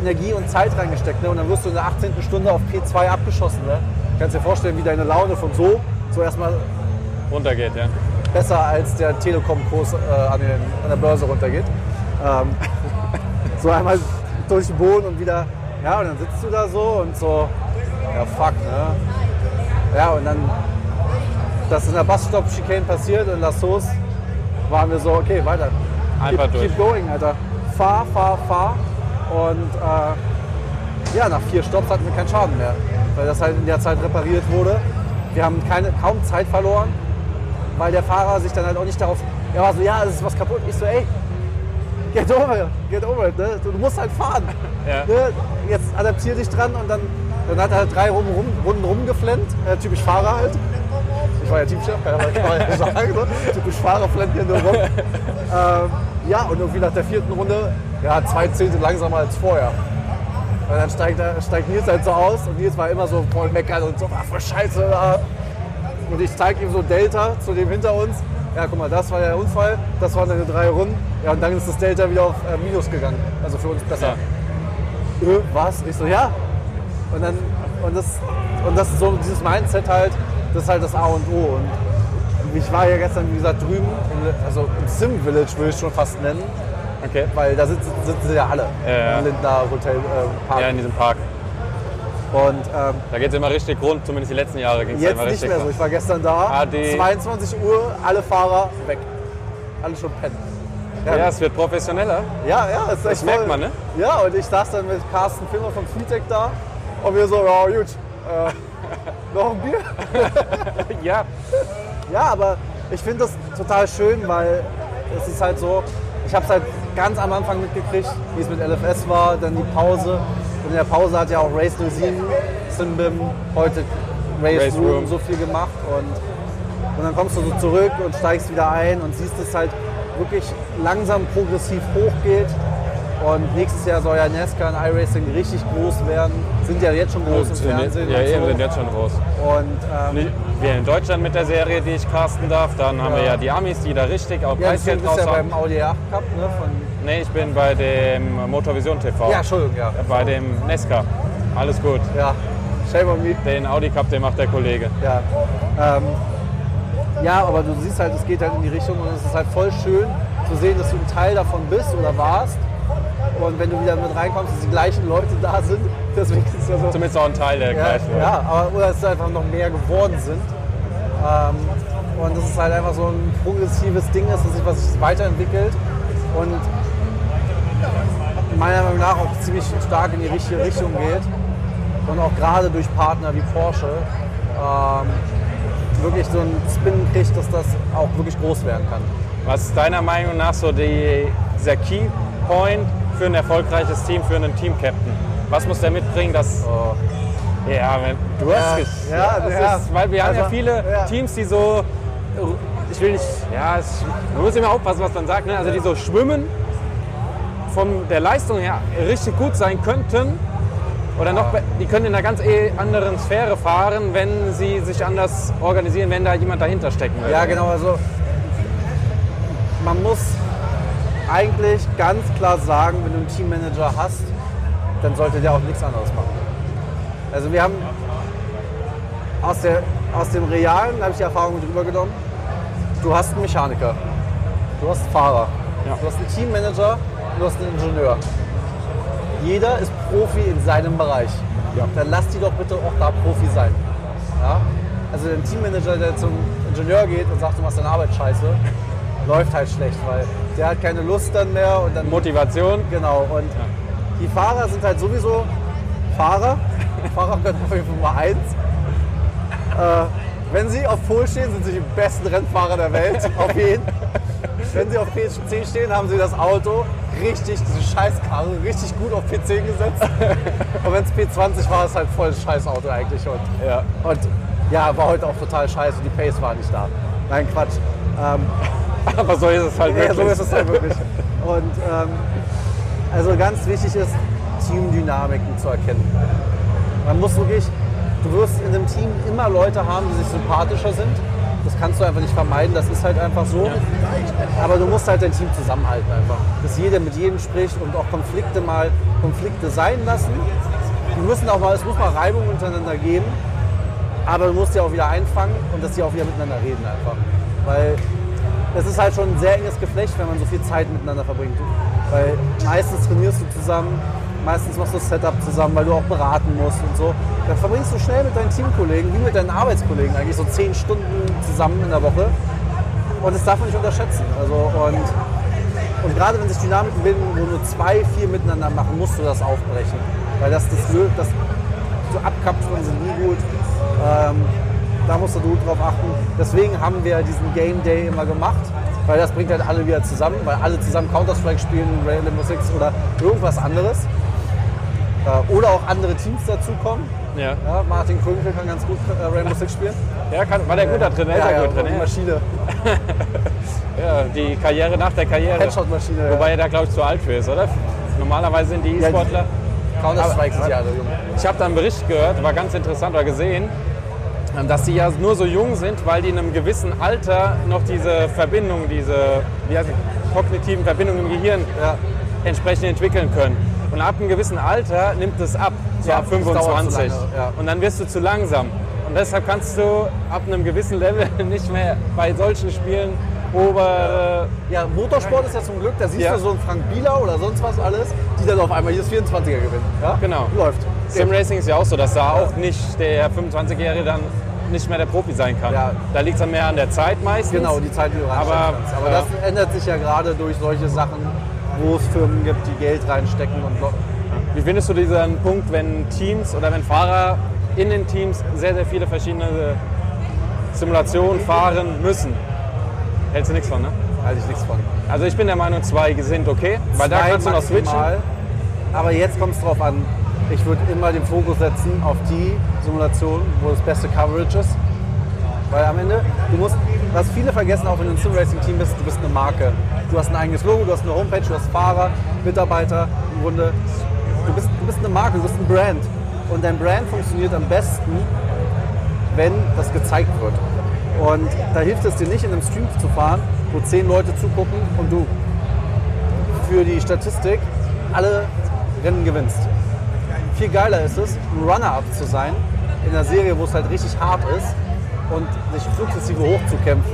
Energie und Zeit reingesteckt. Ne? Und dann wirst du in der 18. Stunde auf P2 abgeschossen. Ne? Kannst dir vorstellen, wie deine Laune von so, so erstmal Runtergeht, ja. besser als der Telekom-Kurs äh, an, an der Börse runtergeht. Ähm, so einmal durch den Boden und wieder, ja, und dann sitzt du da so und so, ja, fuck, ne? Ja, und dann, das in der Busstop-Chicane passiert in Las Sos, waren wir so, okay, weiter. Einfach keep, durch. Keep going, Alter. Fahr, fahr, fahr. Und äh, ja, nach vier Stops hatten wir keinen Schaden mehr, weil das halt in der Zeit repariert wurde. Wir haben keine, kaum Zeit verloren, weil der Fahrer sich dann halt auch nicht darauf, er war so, ja, es ist was kaputt. Ich so, ey, get over, get over it, ne? du, musst halt fahren. Ja. Ne? Jetzt adaptier dich dran und dann, dann hat er halt drei rum, rum, Runden rumgeflennt, äh, typisch Fahrer halt. Ich war ja Teamchef, kann ich mal sagen, so. typisch Fahrer flennt hier nur rum. ähm, ja, und irgendwie nach der vierten Runde, ja, zwei Zehntel langsamer als vorher. Und dann steigt, steigt Nils halt so aus und Nils war immer so voll meckern und so, ach, für Scheiße. ah. Und ich zeige ihm so Delta zu dem hinter uns. Ja, guck mal, das war der Unfall, das waren deine drei Runden. Ja, und dann ist das Delta wieder auf äh, Minus gegangen. Also für uns besser. Ja. Äh, was? Ich so, ja. Und dann, und das, und das ist so dieses Mindset halt, das ist halt das A und O. Und ich war ja gestern, wie gesagt, drüben, in, also im Sim Village würde ich schon fast nennen, Okay. weil da sitzen, sitzen sie ja alle Ja, ja. im Lindner Hotel äh, Park. Ja, in diesem Park. Und ähm, Da geht es immer richtig rund, zumindest die letzten Jahre ging es jetzt immer nicht mehr so. Ich war gestern da, AD. 22 Uhr, alle Fahrer weg. Alle schon pennen. Ja, es wird professioneller. Ja, ja, das ist echt merkt voll. man, ne? Ja, und ich saß dann mit Carsten Filmer von Freetech da und wir so, ja gut, äh, noch ein Bier? Ja. Ja, aber ich finde das total schön, weil es ist halt so, ich habe es halt ganz am Anfang mitgekriegt, wie es mit LFS war, dann die Pause. Und in der Pause hat ja auch Race 07, Simbim, heute Race, Race Room, Room. so viel gemacht. Und, und dann kommst du so zurück und steigst wieder ein und siehst es halt, wirklich langsam progressiv hochgeht. Und nächstes Jahr soll ja NASCAR und iRacing richtig groß werden. Sind ja jetzt schon groß im Sind- Fernsehen. ja, eben so. sind jetzt schon groß. Und ähm, Wir in Deutschland mit der Serie, die ich casten darf. Dann haben wir Ja. ja die Amis, die da richtig auch ja, Preisgeld bist ja raushauen. beim Audi 8 Cup, ne? Von, Nee, ich bin bei dem Motorvision TV. ja, Entschuldigung, ja. Bei dem Nesca. Alles gut. Ja, shame on me. Den Audi Cup, den macht der Kollege. Ja. Ähm, ja, aber du siehst halt, es geht halt in die Richtung und es ist halt voll schön zu sehen, dass du ein Teil davon bist oder warst. Und wenn du wieder mit reinkommst, dass die gleichen Leute da sind, deswegen ist ja so. Zumindest auch ein Teil der Ja, ja aber oder dass es einfach noch mehr geworden sind. Ähm, und dass es halt einfach so ein progressives Ding ist, dass sich was sich weiterentwickelt und meiner Meinung nach auch ziemlich stark in die richtige Richtung geht. Und auch gerade durch Partner wie Porsche ähm, wirklich so einen Spin kriegt, dass das auch wirklich groß werden kann. Was ist deiner Meinung nach so die, dieser Key Point für ein erfolgreiches Team, für einen Team-Captain? Was muss der mitbringen, dass. Ja, wenn, du hast Ja, ges- ja, das ja. Ist, weil wir haben ja Also, viele ja. Teams, die so. Ich will nicht. Ja, es, man muss immer aufpassen, was man sagt. Ne? Also die so schwimmen, von der Leistung her richtig gut sein könnten. Oder noch, die können in einer ganz eh anderen Sphäre fahren, wenn sie sich anders organisieren, wenn da jemand dahinter stecken würde. Ja, genau. Also man muss eigentlich ganz klar sagen, wenn du einen Teammanager hast, dann sollte der auch nichts anderes machen. Also wir haben aus, der, aus dem Realen, habe ich die Erfahrung mit rübergenommen, du hast einen Mechaniker, du hast einen Fahrer, Ja. du hast einen Teammanager und du hast einen Ingenieur. Jeder ist Profi in seinem Bereich. Dann lass die doch bitte auch da Profi sein. Ja? Also ein Teammanager, der zum Ingenieur geht und sagt, du machst deine Arbeit scheiße, läuft halt schlecht, weil der hat keine Lust dann mehr und dann Motivation. Genau, und die Fahrer sind halt sowieso Fahrer. Fahrer können auf jeden Fall Nummer eins. Äh, wenn sie auf Pol stehen, sind sie die besten Rennfahrer der Welt, auf jeden. Wenn sie auf P10 stehen, haben sie das Auto richtig, diese Scheißkarre, richtig gut auf P10 gesetzt. Und wenn es P20 war, ist es halt voll Scheißauto eigentlich. Und, Ja. und ja, war heute auch total scheiße, die Pace war nicht da. Nein, Quatsch. Ähm, Aber so ist es halt ja, wirklich. so ist es halt wirklich. Und ähm, also ganz wichtig ist, Teamdynamiken zu erkennen. Man muss wirklich, du wirst in einem Team immer Leute haben, die sich sympathischer sind. Das kannst du einfach nicht vermeiden, das ist halt einfach so. Aber du musst halt dein Team zusammenhalten einfach. Dass jeder mit jedem spricht und auch Konflikte mal Konflikte sein lassen. Die müssen auch mal, es muss mal Reibung untereinander geben. Aber du musst die auch wieder einfangen und dass die auch wieder miteinander reden einfach. Weil es ist halt schon ein sehr enges Geflecht, wenn man so viel Zeit miteinander verbringt. Weil meistens trainierst du zusammen, meistens machst du das Setup zusammen, weil du auch beraten musst und so. Da verbringst du schnell mit deinen Teamkollegen, wie mit deinen Arbeitskollegen eigentlich so zehn Stunden zusammen in der Woche. Und das darf man nicht unterschätzen. Also, und, und gerade wenn sich Dynamiken bilden, wo nur zwei, vier miteinander machen, musst du das aufbrechen. Weil das, das, das so Abkapseln sind nie gut. Ähm, da musst du gut drauf achten. Deswegen haben wir diesen Game Day immer gemacht, weil das bringt halt alle wieder zusammen, weil alle zusammen Counter-Strike spielen, Rainbow Six oder irgendwas anderes. Äh, oder auch andere Teams dazukommen. Ja. Ja, Martin Krünkel kann ganz gut äh, Rainbow Six spielen. Ja, kann, war der gut da drin? Ist ja, ja, ja, gut drin. die. Maschine, Ja, die Karriere nach der Karriere. Headshot-Maschine. Wobei er da, glaube ich, zu alt für ist, oder? Normalerweise sind die E-Sportler. Counter-Strike sind ja alle jung. Ich habe da einen Bericht gehört, war ganz interessant oder gesehen, dass die ja nur so jung sind, weil die in einem gewissen Alter noch diese Verbindung, diese wie heißt es, kognitiven Verbindungen im Gehirn Ja. entsprechend entwickeln können. Und ab einem gewissen Alter nimmt es ab, so Ja, ab das dauert zu 25. lange, ja. Und dann wirst du zu langsam. Und deshalb kannst du ab einem gewissen Level nicht mehr bei solchen Spielen obere Ja, Motorsport ist ja zum Glück, da siehst du so einen Frank Bieler oder sonst was alles, die dann auf einmal hier das 24er gewinnen. Ja? Genau. Läuft. Simracing ist ja auch so, dass da auch nicht der 25-Jährige dann nicht mehr der Profi sein kann. Ja. Da liegt es dann mehr an der Zeit meistens. Genau, die Zeit, die du Aber. Aber ja. das ändert sich ja gerade durch solche Sachen, wo es Firmen gibt, die Geld reinstecken und lo- Wie findest du diesen Punkt, wenn Teams oder wenn Fahrer in den Teams sehr, sehr viele verschiedene Simulationen fahren müssen? Hältst du nichts von, ne? halte ich nichts von. Also ich bin der Meinung, zwei sind okay, weil da Zwei kannst du noch switchen. maximal. Aber jetzt kommt es drauf an. Ich würde immer den Fokus setzen auf die Simulation, wo das beste Coverage ist. Weil am Ende, du musst, was viele vergessen, auch wenn du ein Sim-Racing-Team bist, du bist eine Marke. Du hast ein eigenes Logo, du hast eine Homepage, du hast Fahrer, Mitarbeiter, im Grunde. Du bist, du bist eine Marke, du bist ein Brand. Und dein Brand funktioniert am besten, wenn das gezeigt wird. Und da hilft es dir nicht, in einem Stream zu fahren, wo zehn Leute zugucken und du für die Statistik alle Rennen gewinnst. Viel geiler ist es, ein Runner-up zu sein in einer Serie, wo es halt richtig hart ist und sich sukzessive hochzukämpfen,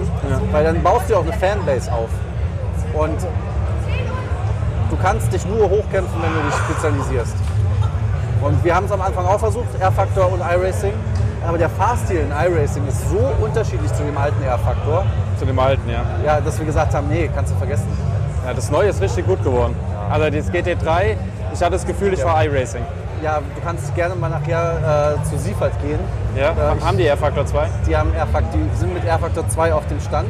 weil dann baust du auch eine Fanbase auf. Und du kannst dich nur hochkämpfen, wenn du dich spezialisierst. Und wir haben es am Anfang auch versucht, R-Factor und iRacing. Aber der Fahrstil in iRacing ist so unterschiedlich zu dem alten R-Faktor, Zu dem alten, ja. ja, dass wir gesagt haben, nee, kannst du vergessen. ja. Das Neue ist richtig gut geworden. Also das GT3, ich hatte das Gefühl, ich Ja. war iRacing. Ja, du kannst gerne mal nachher äh, zu Siefert gehen. Ja? Hab ich- haben die R-Factor 2? Die, haben R-Factor, die sind mit R-Factor 2 auf dem Stand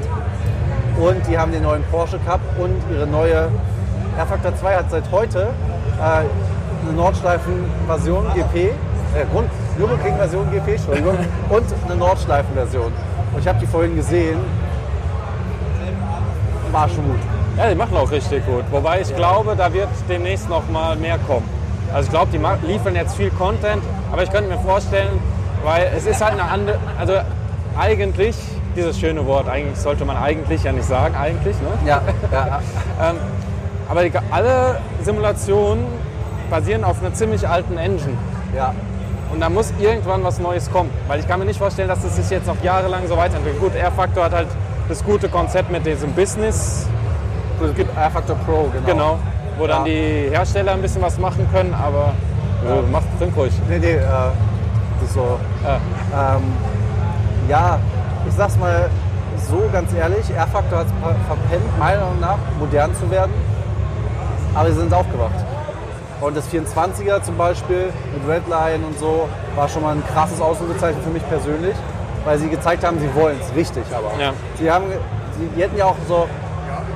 und die haben den neuen Porsche Cup und ihre neue R-Factor 2 hat seit heute äh, eine Nordschleifen-Version GP, äh, Grund, Nürburgring-Version GP, Entschuldigung, und eine Nordschleifen-Version. Und ich habe die vorhin gesehen, war schon gut. Ja, die machen auch richtig gut. Wobei ich glaube, da wird demnächst noch mal mehr kommen. Also ich glaube, die liefern jetzt viel Content, aber ich könnte mir vorstellen, weil es ist halt eine andere, also eigentlich, dieses schöne Wort, eigentlich sollte man eigentlich ja nicht sagen, eigentlich, ne? Ja, ja, Ähm, aber die, alle Simulationen basieren auf einer ziemlich alten Engine. ja. Und da muss irgendwann was Neues kommen. Weil ich kann mir nicht vorstellen, dass es sich jetzt noch jahrelang so weiterentwickelt. Gut, R-Factor hat halt das gute Konzept mit diesem Business Es gibt R-Factor Pro, genau. Genau, wo dann Ja. die Hersteller ein bisschen was machen können, aber Ja. äh, macht trink ruhig. Nee, nee, äh, das ist so. Ja. Ähm, ja, ich sag's mal so ganz ehrlich, R-Factor hat es verpennt, meiner Meinung nach, modern zu werden. Aber sie sind aufgewacht. Und das 24er zum Beispiel mit Redline und so war schon mal ein krasses Ausrufezeichen für mich persönlich, weil sie gezeigt haben, sie wollen es richtig. Aber Ja. sie, haben, sie, die hätten ja auch so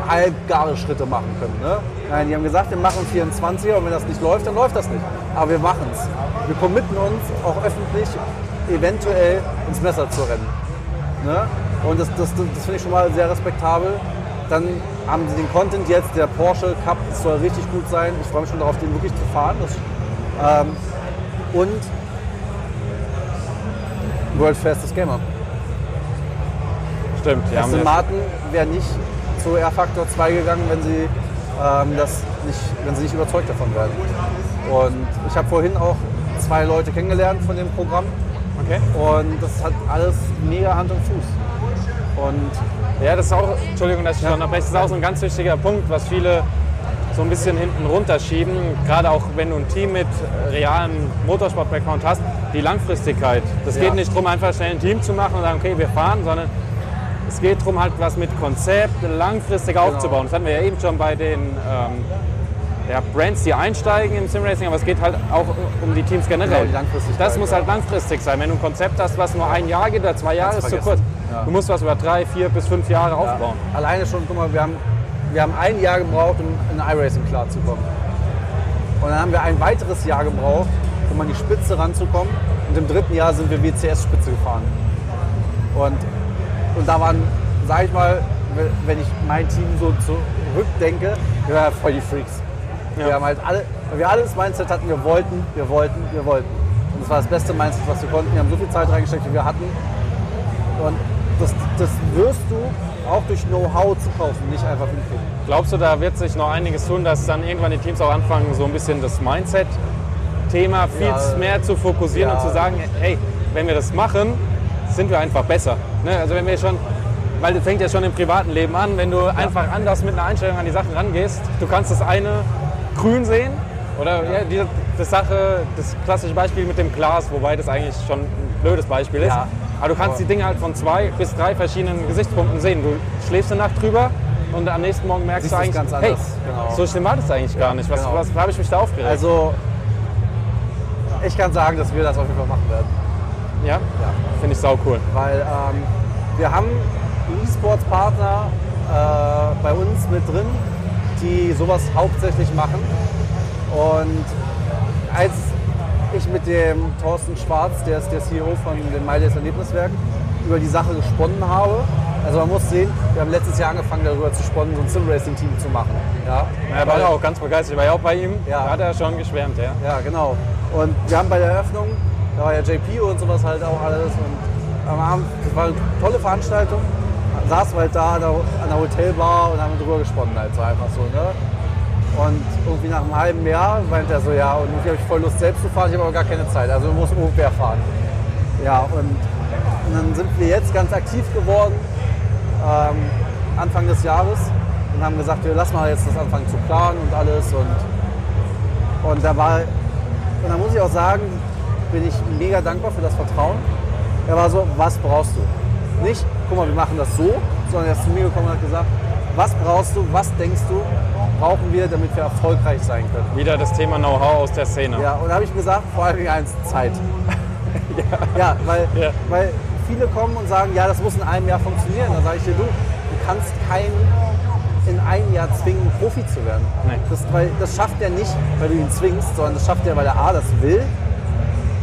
halbgare Schritte machen können. Ne? Nein, die haben gesagt, wir machen 24er und wenn das nicht läuft, dann läuft das nicht. Aber wir machen es. Wir committen uns auch öffentlich eventuell ins Messer zu rennen. Ne? Und das, das, das finde ich schon mal sehr respektabel. Dann haben sie den Content jetzt, der Porsche Cup, soll richtig gut sein. Ich freue mich schon darauf, den wirklich zu fahren. Das, ähm, und World Fastest Gamer. Stimmt, haben Aston ja, Martin wäre nicht zu R-Factor 2 gegangen, wenn sie, ähm, das nicht, wenn sie nicht überzeugt davon wären. Und ich habe vorhin auch zwei Leute kennengelernt von dem Programm okay. und das hat alles mega Hand und Fuß. Und Ja, das ist auch, Entschuldigung, dass ich ja. unterbreche, das ist auch so ein ganz wichtiger Punkt, was viele so ein bisschen hinten runterschieben, gerade auch wenn du ein Team mit realem Motorsport-Background hast, die Langfristigkeit. Das Ja. geht nicht darum, einfach schnell ein Team zu machen und sagen, okay, wir fahren, sondern es geht darum, halt was mit Konzept langfristig Genau. aufzubauen. Das hatten wir ja eben schon bei den ähm, ja, Brands, die einsteigen im Simracing, aber es geht halt auch um die Teams generell. Genau, die Langfristigkeit, das muss ja. halt langfristig sein. Wenn du ein Konzept hast, was nur ein Jahr geht oder zwei Jahre, ist zu kurz. Ja. Du musst was über drei, vier bis fünf Jahre aufbauen. alleine schon, guck mal, wir haben, wir haben ein Jahr gebraucht, um in iRacing klarzukommen. Und dann haben wir ein weiteres Jahr gebraucht, um an die Spitze ranzukommen. Und im dritten Jahr sind wir WCS-Spitze gefahren. Und, und da waren, sag ich mal, wenn ich mein Team so zurückdenke, wir waren voll die Freaks. Wir haben halt alle, weil wir alle das Mindset hatten, wir wollten, wir wollten, wir wollten. Und das war das beste Mindset, was wir konnten. Wir haben so viel Zeit reingesteckt, wie wir hatten. Und das, das wirst du auch durch Know-how zu kaufen, nicht einfach hinkriegen. Glaubst du, da wird sich noch einiges tun, dass dann irgendwann die Teams auch anfangen, so ein bisschen das Mindset-Thema viel Ja, mehr zu fokussieren ja. und zu sagen, hey, wenn wir das machen, sind wir einfach besser. Ne? Also wenn wir schon, weil das fängt ja schon im privaten Leben an, wenn du einfach anders mit einer Einstellung an die Sachen rangehst, du kannst das eine grün sehen oder ja. die, das Sache, das klassische Beispiel mit dem Glas, wobei das eigentlich schon ein blödes Beispiel ist. Ja. Aber du kannst die Dinge halt von zwei bis drei verschiedenen Gesichtspunkten sehen. Du schläfst eine Nacht drüber und am nächsten Morgen merkst Siehst du eigentlich, ganz hey, genau. so schlimm war das eigentlich gar nicht. Was, genau. was habe ich mich da aufgeregt? Also, ich kann sagen, dass wir das auf jeden Fall machen werden. Ja, Ja. finde ich sau cool. Weil ähm, wir haben E-Sports-Partner äh, bei uns mit drin, die sowas hauptsächlich machen. Und als ich mit dem Thorsten Schwarz, der ist der CEO von dem MyDays Erlebniswerk, über die Sache gesponnen habe, Also man muss sehen, wir haben letztes Jahr angefangen darüber zu sponnen, so ein Sim-Racing-Team zu machen. Ja, Er war ja auch ganz begeistert. Ich war ja auch bei ihm. Ja. Da hat er schon geschwärmt, ja. Ja, genau. Und wir haben bei der Eröffnung, da war ja JP und sowas halt auch alles. Und am Abend, das war eine tolle Veranstaltung. Saßen wir halt da an der, Hotelbar und haben drüber gesponnen halt so einfach so. Ne? Und irgendwie nach einem halben Jahr meinte er so, ja, und irgendwie habe ich voll Lust selbst zu fahren, ich habe aber gar keine Zeit. Also muss irgendwer fahren. Ja, und, und dann sind wir jetzt ganz aktiv geworden, ähm, Anfang des Jahres, und haben gesagt, wir lassen mal jetzt das anfangen zu planen und alles. Und, und da war, und da muss ich auch sagen, bin ich mega dankbar für das Vertrauen. Er war so, was brauchst du? Nicht, guck mal, wir machen das so, sondern er ist zu mir gekommen und hat gesagt, was brauchst du, was denkst du, brauchen wir, damit wir erfolgreich sein können. Wieder das Thema Know-how aus der Szene. Ja, und da habe ich gesagt, vor allem eins, Zeit. ja. weil, Ja. weil viele kommen und sagen, ja, das muss in einem Jahr funktionieren. Da sage ich dir, du, du kannst keinen in einem Jahr zwingen, Profi zu werden. Nee. Das, weil, das schafft er nicht, weil du ihn zwingst, sondern das schafft er, weil er A, das will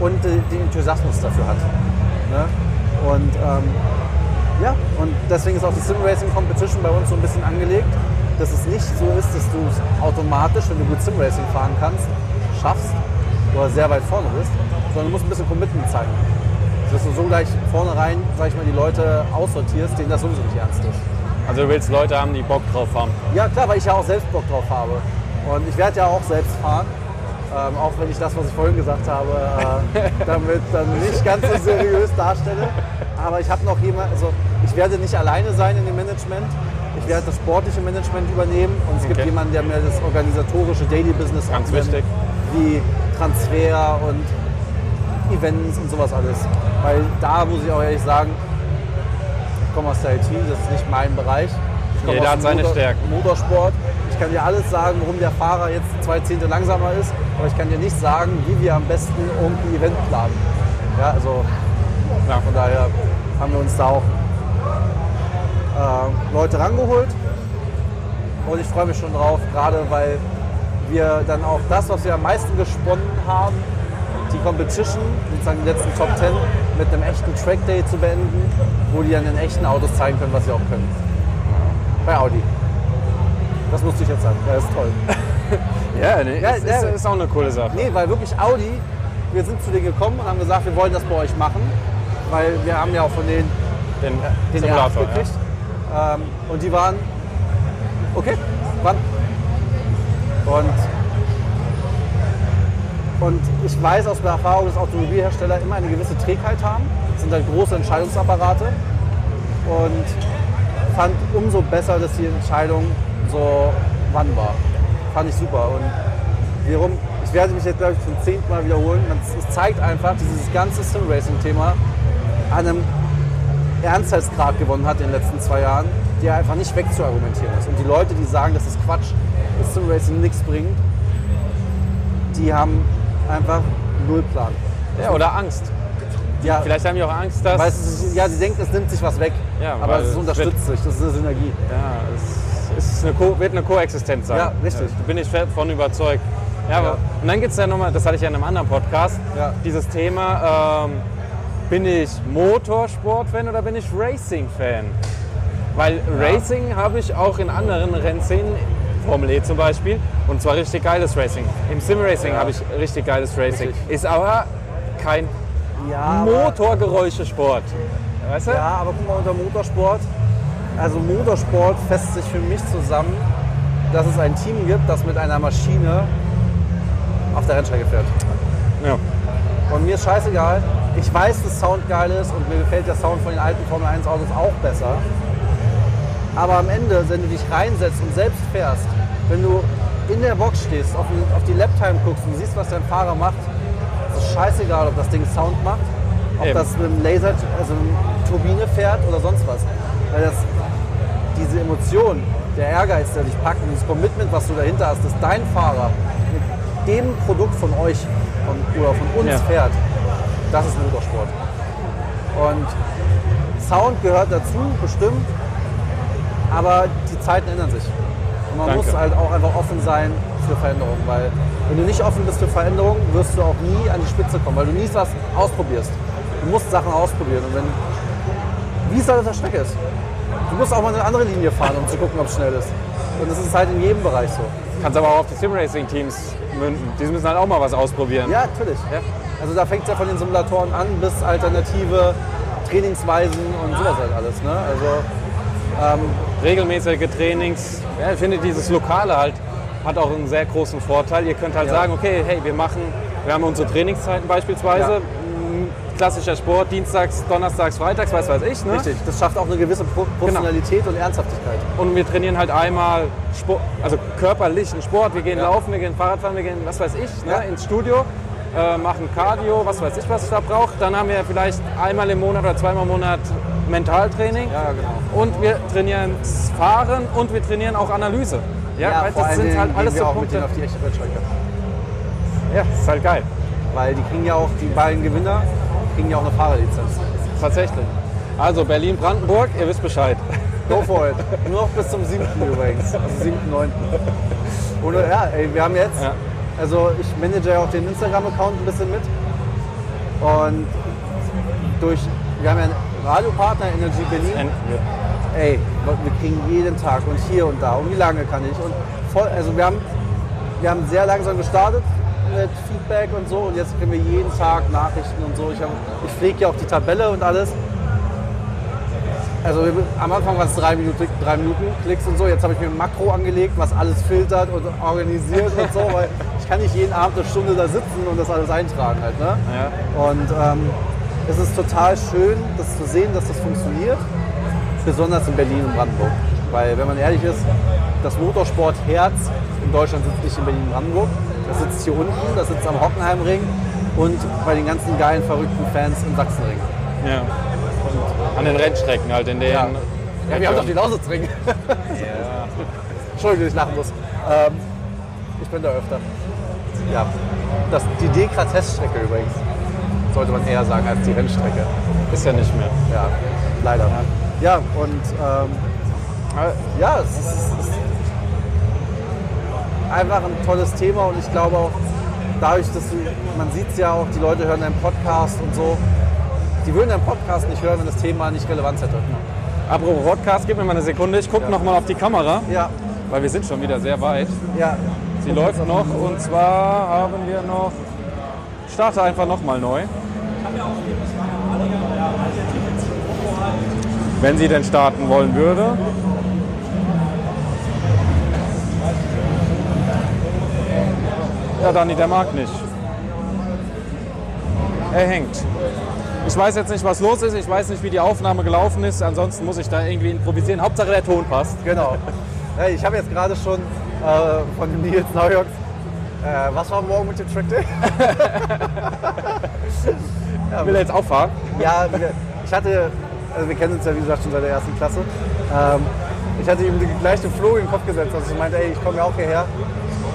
und äh, den Enthusiasmus dafür hat. Ne? Und ähm, ja, und deswegen ist auch die Sim Racing Competition bei uns so ein bisschen angelegt, dass es nicht so ist, dass du es automatisch, wenn du gut Sim Racing fahren kannst, schaffst oder sehr weit vorne bist, sondern du musst ein bisschen Commitment zeigen. Dass du so gleich vornherein, sag ich mal, die Leute aussortierst, denen das sowieso nicht ernst ist. Also du willst Leute haben, die Bock drauf haben. Ja, klar, weil ich ja auch selbst Bock drauf habe. Und ich werde ja auch selbst fahren. Ähm, auch wenn ich das, was ich vorhin gesagt habe, äh, damit dann nicht ganz so seriös darstelle. Aber ich habe noch jemand, also ich werde nicht alleine sein in dem Management. Ich werde das sportliche Management übernehmen und es gibt Okay. jemanden, der mir das organisatorische Daily Business Ganz abnimmt, wichtig. wie Transfer und Events und sowas alles. Weil da muss ich auch ehrlich sagen, ich komme aus der IT, das ist nicht mein Bereich. Ich komme Jeder aus hat seine Motor- Stärken. Motorsport. Ich kann dir alles sagen, warum der Fahrer jetzt zwei Zehntel langsamer ist, aber ich kann dir nicht sagen, wie wir am besten irgendein Event planen. Ja, also Ja. von daher haben wir uns da auch äh, Leute rangeholt. Und ich freue mich schon drauf, gerade weil wir dann auch das, was wir am meisten gesponnen haben, die Competition, sozusagen die letzten Top 10, mit einem echten Track Day zu beenden, wo die dann in echten Autos zeigen können, was sie auch können. Bei Audi. Das musste ich jetzt sagen. Ja, das ist toll. Ja, nee, Ja, ist, ja. ist, auch eine coole Sache. Nee, weil wirklich Audi, wir sind zu denen gekommen und haben gesagt, wir wollen das bei euch machen, weil wir haben ja auch von denen Den, den Simulator, R8 gekriegt. Ähm, und die waren, okay, wann? Und, und ich weiß aus der Erfahrung, dass Automobilhersteller immer eine gewisse Trägheit haben. Das sind halt große Entscheidungsapparate. Und fand umso besser, dass die Entscheidung so wann war. Fand ich super. Und wiederum, ich werde mich jetzt, glaube ich, zum zehnten Mal wiederholen. Es- zeigt einfach, dieses ganze Sim-Racing-Thema an einem Ernstheitsgrad gewonnen hat in den letzten zwei Jahren, der einfach nicht wegzuargumentieren ist. Und die Leute, die sagen, das ist Quatsch, dass Sim Racing nichts bringt, die haben einfach null Plan. Ja, oder Angst. Ja, Vielleicht haben die auch Angst, dass... weil es ist, ja, sie denken, es nimmt sich was weg, Ja, aber es unterstützt sich, das ist eine Synergie. Ja, ist eine Co wird eine Koexistenz sein. Ja, richtig. Da bin ich davon überzeugt. Ja, Ja. Und dann gibt es ja nochmal, das hatte ich ja in einem anderen Podcast, Ja. dieses Thema, ähm, bin ich Motorsport-Fan oder bin ich Racing-Fan? Weil Racing habe ich auch in anderen Rennszenen, Formel E zum Beispiel, und zwar richtig geiles Racing. Im Sim-Racing Ja. habe ich richtig geiles Racing. Richtig. Ist aber kein Ja, Motorgeräuschesport. Weißt du? ja, aber guck mal, unter Motorsport, also Motorsport fässt sich für mich zusammen, dass es ein Team gibt, das mit einer Maschine auf der Rennstrecke fährt. Ja. Und mir ist scheißegal. Ich weiß, dass Sound geil ist und mir gefällt der Sound von den alten Formel 1 Autos auch besser. Aber am Ende, wenn du dich reinsetzt und selbst fährst, wenn du in der Box stehst, auf, die Laptime guckst und siehst, was dein Fahrer macht, ist es scheißegal, ob das Ding Sound macht, ob Eben. das mit einem Laser, also eine Turbine fährt oder sonst was. Weil das, diese Emotion, der Ehrgeiz, der dich packt und dieses Commitment, was du dahinter hast, dass dein Fahrer mit dem Produkt von euch von, oder von uns Ja. fährt, das ist Motorsport. Und Sound gehört dazu, bestimmt, aber die Zeiten ändern sich. Und man Danke. muss halt auch einfach offen sein für Veränderungen, weil wenn du nicht offen bist für Veränderungen, wirst du auch nie an die Spitze kommen, weil du nie was ausprobierst. Du musst Sachen ausprobieren und wenn, wie es halt auf der Strecke ist. Du musst auch mal eine andere Linie fahren, um zu gucken, ob es schnell ist. Und das ist halt in jedem Bereich so. Kannst aber auch auf die Simracing-Teams münden. Die müssen halt auch mal was ausprobieren. Ja, natürlich. Ja. Also da fängt es ja von den Simulatoren an bis alternative Trainingsweisen und sowas halt alles. Ne? Also ähm, Regelmäßige Trainings. Ja, ich finde dieses Lokale halt hat auch einen sehr großen Vorteil. Ihr könnt halt Ja. sagen, okay, hey, wir machen, wir haben unsere Trainingszeiten beispielsweise. Ja. Klassischer Sport, Dienstags, Donnerstags, Freitags, was weiß ich. Ne? richtig, das schafft auch eine gewisse Pro Professionalität und Ernsthaftigkeit. Und wir trainieren halt einmal Sport, also körperlichen Sport. Wir gehen Ja. laufen, wir gehen Fahrradfahren, wir gehen, was weiß ich, Ja. ne, ins Studio, äh, machen Cardio, was weiß ich, was ich da brauche. Dann haben wir vielleicht einmal im Monat oder zweimal im Monat Mentaltraining. Ja, genau. Und wir trainieren Fahren und wir trainieren auch Analyse. Ja, weil vor das sind halt alles so Punkte. auf die echte Rennstrecke. Ja, ist halt geil. Weil die kriegen ja auch, die beiden Gewinner, kriegen ja auch eine Fahrerlizenz. Tatsächlich. Also Berlin-Brandenburg, ihr wisst Bescheid. Go for it. Nur noch bis zum 7. übrigens. Also 7., 9. Und ja, ey, wir haben jetzt, Ja. also ich manage ja auch den Instagram-Account ein bisschen mit. Und durch, wir haben ja einen Radiopartner, Energy Berlin. Ey, wir kriegen jeden Tag und hier und da und wie lange kann ich. Und voll, also wir haben, wir haben sehr langsam gestartet mit Feedback und so und jetzt kriegen wir jeden Tag Nachrichten und so. Ich, hab, ich pflege ja auch die Tabelle und alles. Also am Anfang waren es drei Minuten, drei Minuten Klicks und so. Jetzt habe ich mir ein Makro angelegt, was alles filtert und organisiert und so, weil ich kann nicht jeden Abend eine Stunde da sitzen und das alles eintragen halt. Ne? Ja. Und ähm, es ist total schön, das zu sehen, dass das funktioniert, besonders in Berlin und Brandenburg. Weil, wenn man ehrlich ist, das Motorsportherz in Deutschland sitzt nicht in Berlin-Brandenburg. Das sitzt hier unten, das sitzt am Hockenheimring und bei den ganzen geilen, verrückten Fans im Sachsenring. Ja. An den Rennstrecken halt, in denen. Ja. Ja, wir haben doch den Lausitzring. Entschuldigung, dass ich lachen muss. Ähm, ich bin da öfter. Ja. Das, die Dekra-Teststrecke übrigens, sollte man eher sagen, als die Rennstrecke. Ist ja nicht mehr. Ja, leider. Ja, und ähm, ja, es ist, es ist einfach ein tolles Thema und ich glaube auch, dadurch, dass du, man sieht es ja auch, die Leute hören deinen Podcast und so, die würden deinen Podcast nicht hören, wenn das Thema nicht Relevanz hätte. Apropos Podcast, gib mir mal eine Sekunde. Ich gucke Ja. noch mal auf die Kamera, Ja, weil wir sind schon wieder sehr weit. ja. Sie läuft noch und zwar haben wir noch. Starte einfach noch mal neu. Wenn sie denn starten wollen würde. Ja, Dani, der mag nicht. Er hängt. Ich weiß jetzt nicht, was los ist. Ich weiß nicht, wie die Aufnahme gelaufen ist. Ansonsten muss ich da irgendwie improvisieren. Hauptsache der Ton passt. Genau. Ich habe jetzt gerade schon äh, von Nils Neujoks, äh, was war morgen mit dem Track Day? Will er jetzt auch fahren? Ja, ich hatte, also wir kennen uns ja wie gesagt schon seit der ersten Klasse. Ähm, ich hatte ihm gleich den Floh in den Kopf gesetzt. Also ich meinte, ey, ich komme ja auch hierher.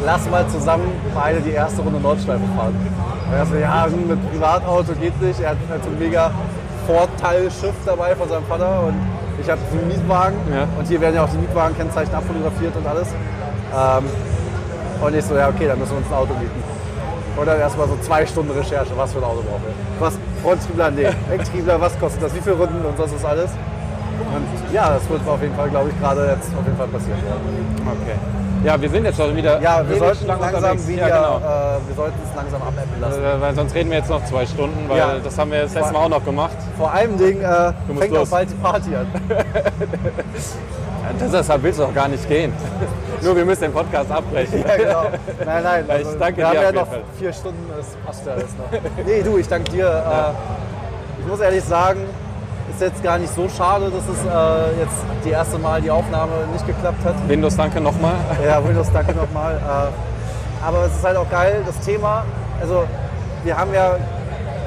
Lass mal zusammen beide die erste Runde Nordschleife fahren. Er so, ja, hm, mit Privatauto geht nicht. Er hat halt so ein mega Vorteilschiff dabei von seinem Vater und ich habe einen Mietwagen. Ja. Und hier werden ja auch die Mietwagenkennzeichen abfotografiert und alles. Ähm, und ich so, ja, okay, dann müssen wir uns ein Auto mieten. Und dann erstmal so zwei Stunden Recherche, was für ein Auto brauchen wir. Was, Fronttriebler, nee, Hecktriebler, was kostet das, wie viele Runden und das ist alles. Und ja, das wird auf jeden Fall, glaube ich, gerade jetzt auf jeden Fall passieren. Okay. Ja, wir sind jetzt schon wieder. Ja, wir sollten lang langsam wieder, Ja, genau. äh, wir sollten es langsam abäppen lassen. Äh, Weil sonst reden wir jetzt noch zwei Stunden, weil Ja. das haben wir das letzte Mal auch noch gemacht. Vor allem Ding, äh, fängt los. auch bald die Party an. Das, deshalb willst du doch gar nicht gehen. Nur wir müssen den Podcast abbrechen. ja, genau. Nein, nein, Ja, ich also, danke wir haben dir ja auf jeden noch Fall. vier Stunden, das passt ja alles noch. Nee, du, ich danke dir. Äh, ich muss ehrlich sagen, ist jetzt gar nicht so schade, dass es äh, jetzt die erste Mal die Aufnahme nicht geklappt hat. Windows, danke nochmal. Ja, Windows, danke nochmal. Äh, aber es ist halt auch geil, das Thema. Also, wir haben ja,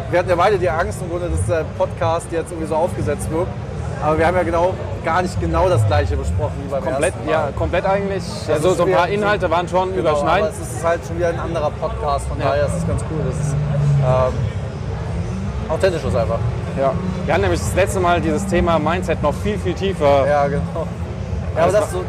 wir hatten ja beide die Angst im Grunde, dass der Podcast jetzt irgendwie so aufgesetzt wird. Aber wir haben ja genau, gar nicht genau das Gleiche besprochen wie beim Komplett, ersten Mal. ja, komplett eigentlich. Also ist so ein paar Inhalte waren schon Genau, aber überschneidend. es ist halt schon wieder ein anderer Podcast, von Ja. daher ist es ganz cool. Das ist ähm, authentisch ist einfach. Ja. Wir hatten nämlich das letzte Mal dieses Thema Mindset noch viel, viel tiefer. Ja, genau. Ja, aber Das so.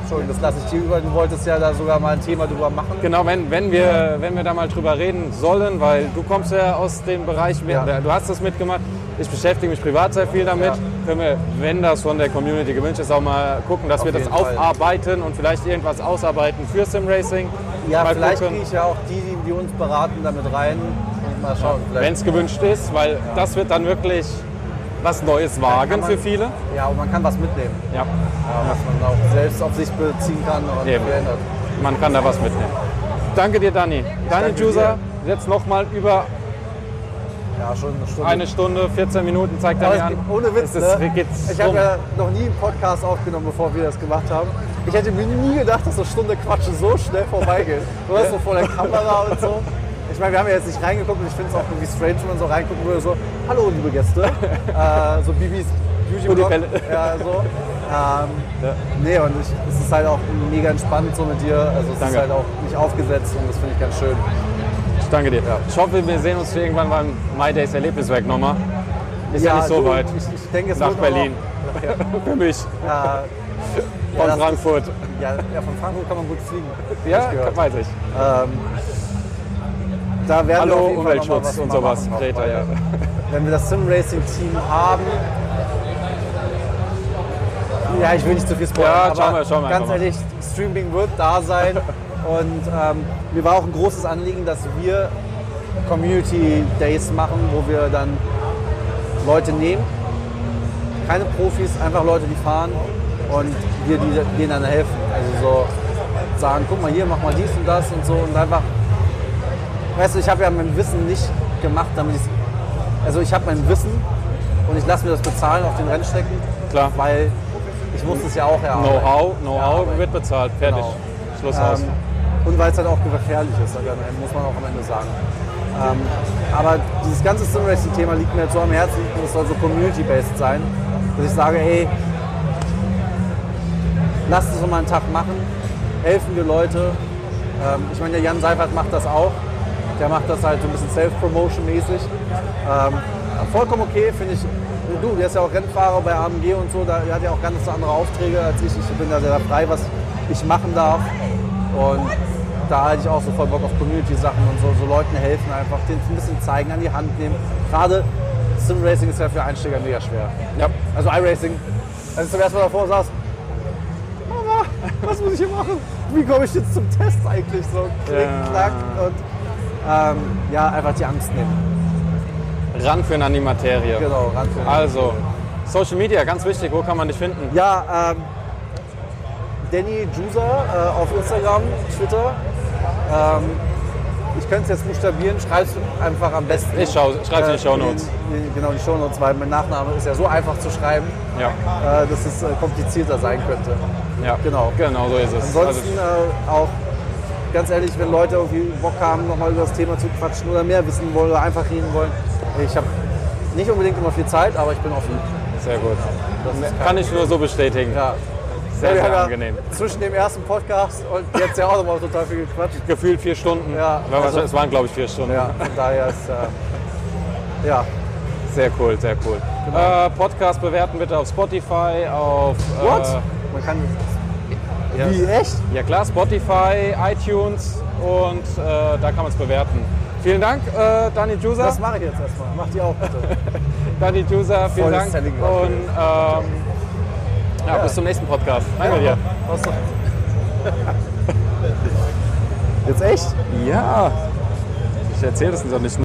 Entschuldigung, das lasse ich dir über. Du wolltest ja da sogar mal ein Thema drüber machen. Genau, wenn, wenn, wir, wenn wir da mal drüber reden sollen, weil du kommst ja aus dem Bereich, Ja. du hast das mitgemacht. Ich beschäftige mich privat sehr viel damit. Ja. Können wir, wenn das von der Community gewünscht ist, auch mal gucken, dass Auf wir das Fall. aufarbeiten und vielleicht irgendwas ausarbeiten für Simracing. Ja, mal vielleicht gucken, kriege ich ja auch die, die uns beraten, damit rein. Mal schauen. wenn es gewünscht ist, weil das wird dann wirklich was Neues wagen man- für viele. ja, und man kann was mitnehmen. Ja, Ja, was man auch selbst auf sich beziehen kann und Eben. verändert. man kann da was mitnehmen. Danke dir, Dani. Dani danke Jusa, jetzt nochmal über Ja, schon eine Stunde. eine Stunde, 14 Minuten, zeigt Dani es an. ohne Witz, ist, ne? Ich habe ja noch nie einen Podcast aufgenommen, bevor wir das gemacht haben. Ich hätte mir nie gedacht, dass eine Stunde Quatsch so schnell vorbeigeht. Du hast so vor der Kamera und so. Ich meine, wir haben ja jetzt nicht reingeguckt und ich finde es auch irgendwie strange, wenn man so reingucken würde, so, hallo liebe Gäste, äh, so Bibis Beauty Blog, ja, so. Ähm, Nee, und ich, es ist halt auch mega entspannt so mit dir, also es Danke. ist halt auch nicht aufgesetzt und das finde ich ganz schön. Ich danke dir. Ich hoffe, wir sehen uns irgendwann beim My Days Erlebniswerk nochmal. Ist ja, nicht so du, weit. Ich, ich denke, es Nach Berlin. Noch, ja, Für mich. äh, ja, Von Frankfurt. Ja, ja, von Frankfurt kann man gut fliegen. Ja, ich weiß ich. Ähm, da werden wir Hallo mal Umweltschutz und sowas. machen Greta, ja. Wenn wir das Sim-Racing-Team haben. Ja, ich will nicht zu viel spoilern, Ja, schauen wir- schauen wir ganz ehrlich, Streaming wird da sein. Und ähm, mir war auch ein großes Anliegen, dass wir Community Days machen, wo wir dann Leute nehmen, keine Profis, einfach Leute, die fahren und wir die, denen dann helfen. Also so sagen, guck mal hier, mach mal dies und das und so und einfach, weißt du, ich habe ja mein Wissen nicht gemacht, damit ich, also ich habe mein Wissen und ich lasse mir das bezahlen auf den Rennstrecken, Klar. weil ich muss es ja auch erarbeiten. Know-how, Know-how Erarbeiten. wird bezahlt. Fertig. Genau. Schluss aus. Ähm, und weil es halt auch gefährlich ist, also, muss man auch am Ende sagen. Ähm, aber dieses ganze Simracing-Thema liegt mir jetzt so am Herzen und es soll so community-based sein, dass ich sage, ey, lasst es mal einen Tag machen, helfen wir Leute. Ähm, ich meine, der Jan Seifert macht das auch. Der macht das halt so ein bisschen Self-Promotion-mäßig. Ähm, vollkommen okay, finde ich. Du, der ist ja auch Rennfahrer bei AMG und so, da, der hat ja auch ganz andere Aufträge als ich. Ich bin da sehr frei, was ich machen darf. Und da halte ich auch so voll Bock auf Community-Sachen und so, so Leuten helfen einfach, denen ein bisschen zeigen, an die Hand nehmen. Gerade Sim-Racing ist ja für Einsteiger mega schwer. Ja. Also iRacing, als ich zum ersten Mal davor saß, Mama, was muss ich hier machen? Wie komme ich jetzt zum Test eigentlich? So klick, Ja. klack und ähm, ja, einfach die Angst nehmen. Ran für an die Materie. Genau, ran für Also, Social Media, ganz wichtig, wo kann man dich finden? Ja, ähm, Danny Jusa äh, auf Instagram, Twitter. Ähm, ich könnte es jetzt buchstabieren, schreibst du einfach am besten. Ich schau- schreib's in die äh, Shownotes. Genau, die Shownotes, weil mein Nachname ist ja so einfach zu schreiben, Ja. äh, dass es äh, komplizierter sein könnte. ja. Genau. Genau so ist es. Ansonsten äh, auch ganz ehrlich, wenn Leute irgendwie Bock haben, nochmal über das Thema zu quatschen oder mehr wissen wollen oder einfach reden wollen. Ich habe nicht unbedingt immer viel Zeit, aber ich bin offen. sehr gut. Das Kann ich nur so bestätigen. Ja. Sehr, sehr ja angenehm. Zwischen dem ersten Podcast und jetzt ja auch nochmal total viel gequatscht. Gefühlt vier Stunden. Ja, also- es waren, glaube ich, vier Stunden. Ja, von daher ist äh, ja. Sehr cool, sehr cool. Äh, Podcast bewerten bitte auf Spotify, auf. What? Äh, Man kann. Ja. Wie echt? ja klar, Spotify, iTunes und äh, da kann man es bewerten. Vielen Dank, äh, Dani Jusa. Das mache ich jetzt erstmal. Mach die auch bitte. Dani Jusa, vielen Volles Dank. Selling Und ähm, ja, bis zum nächsten Podcast. Danke dir. Was doch? Jetzt echt? Ja. Ich erzähle das nicht nur.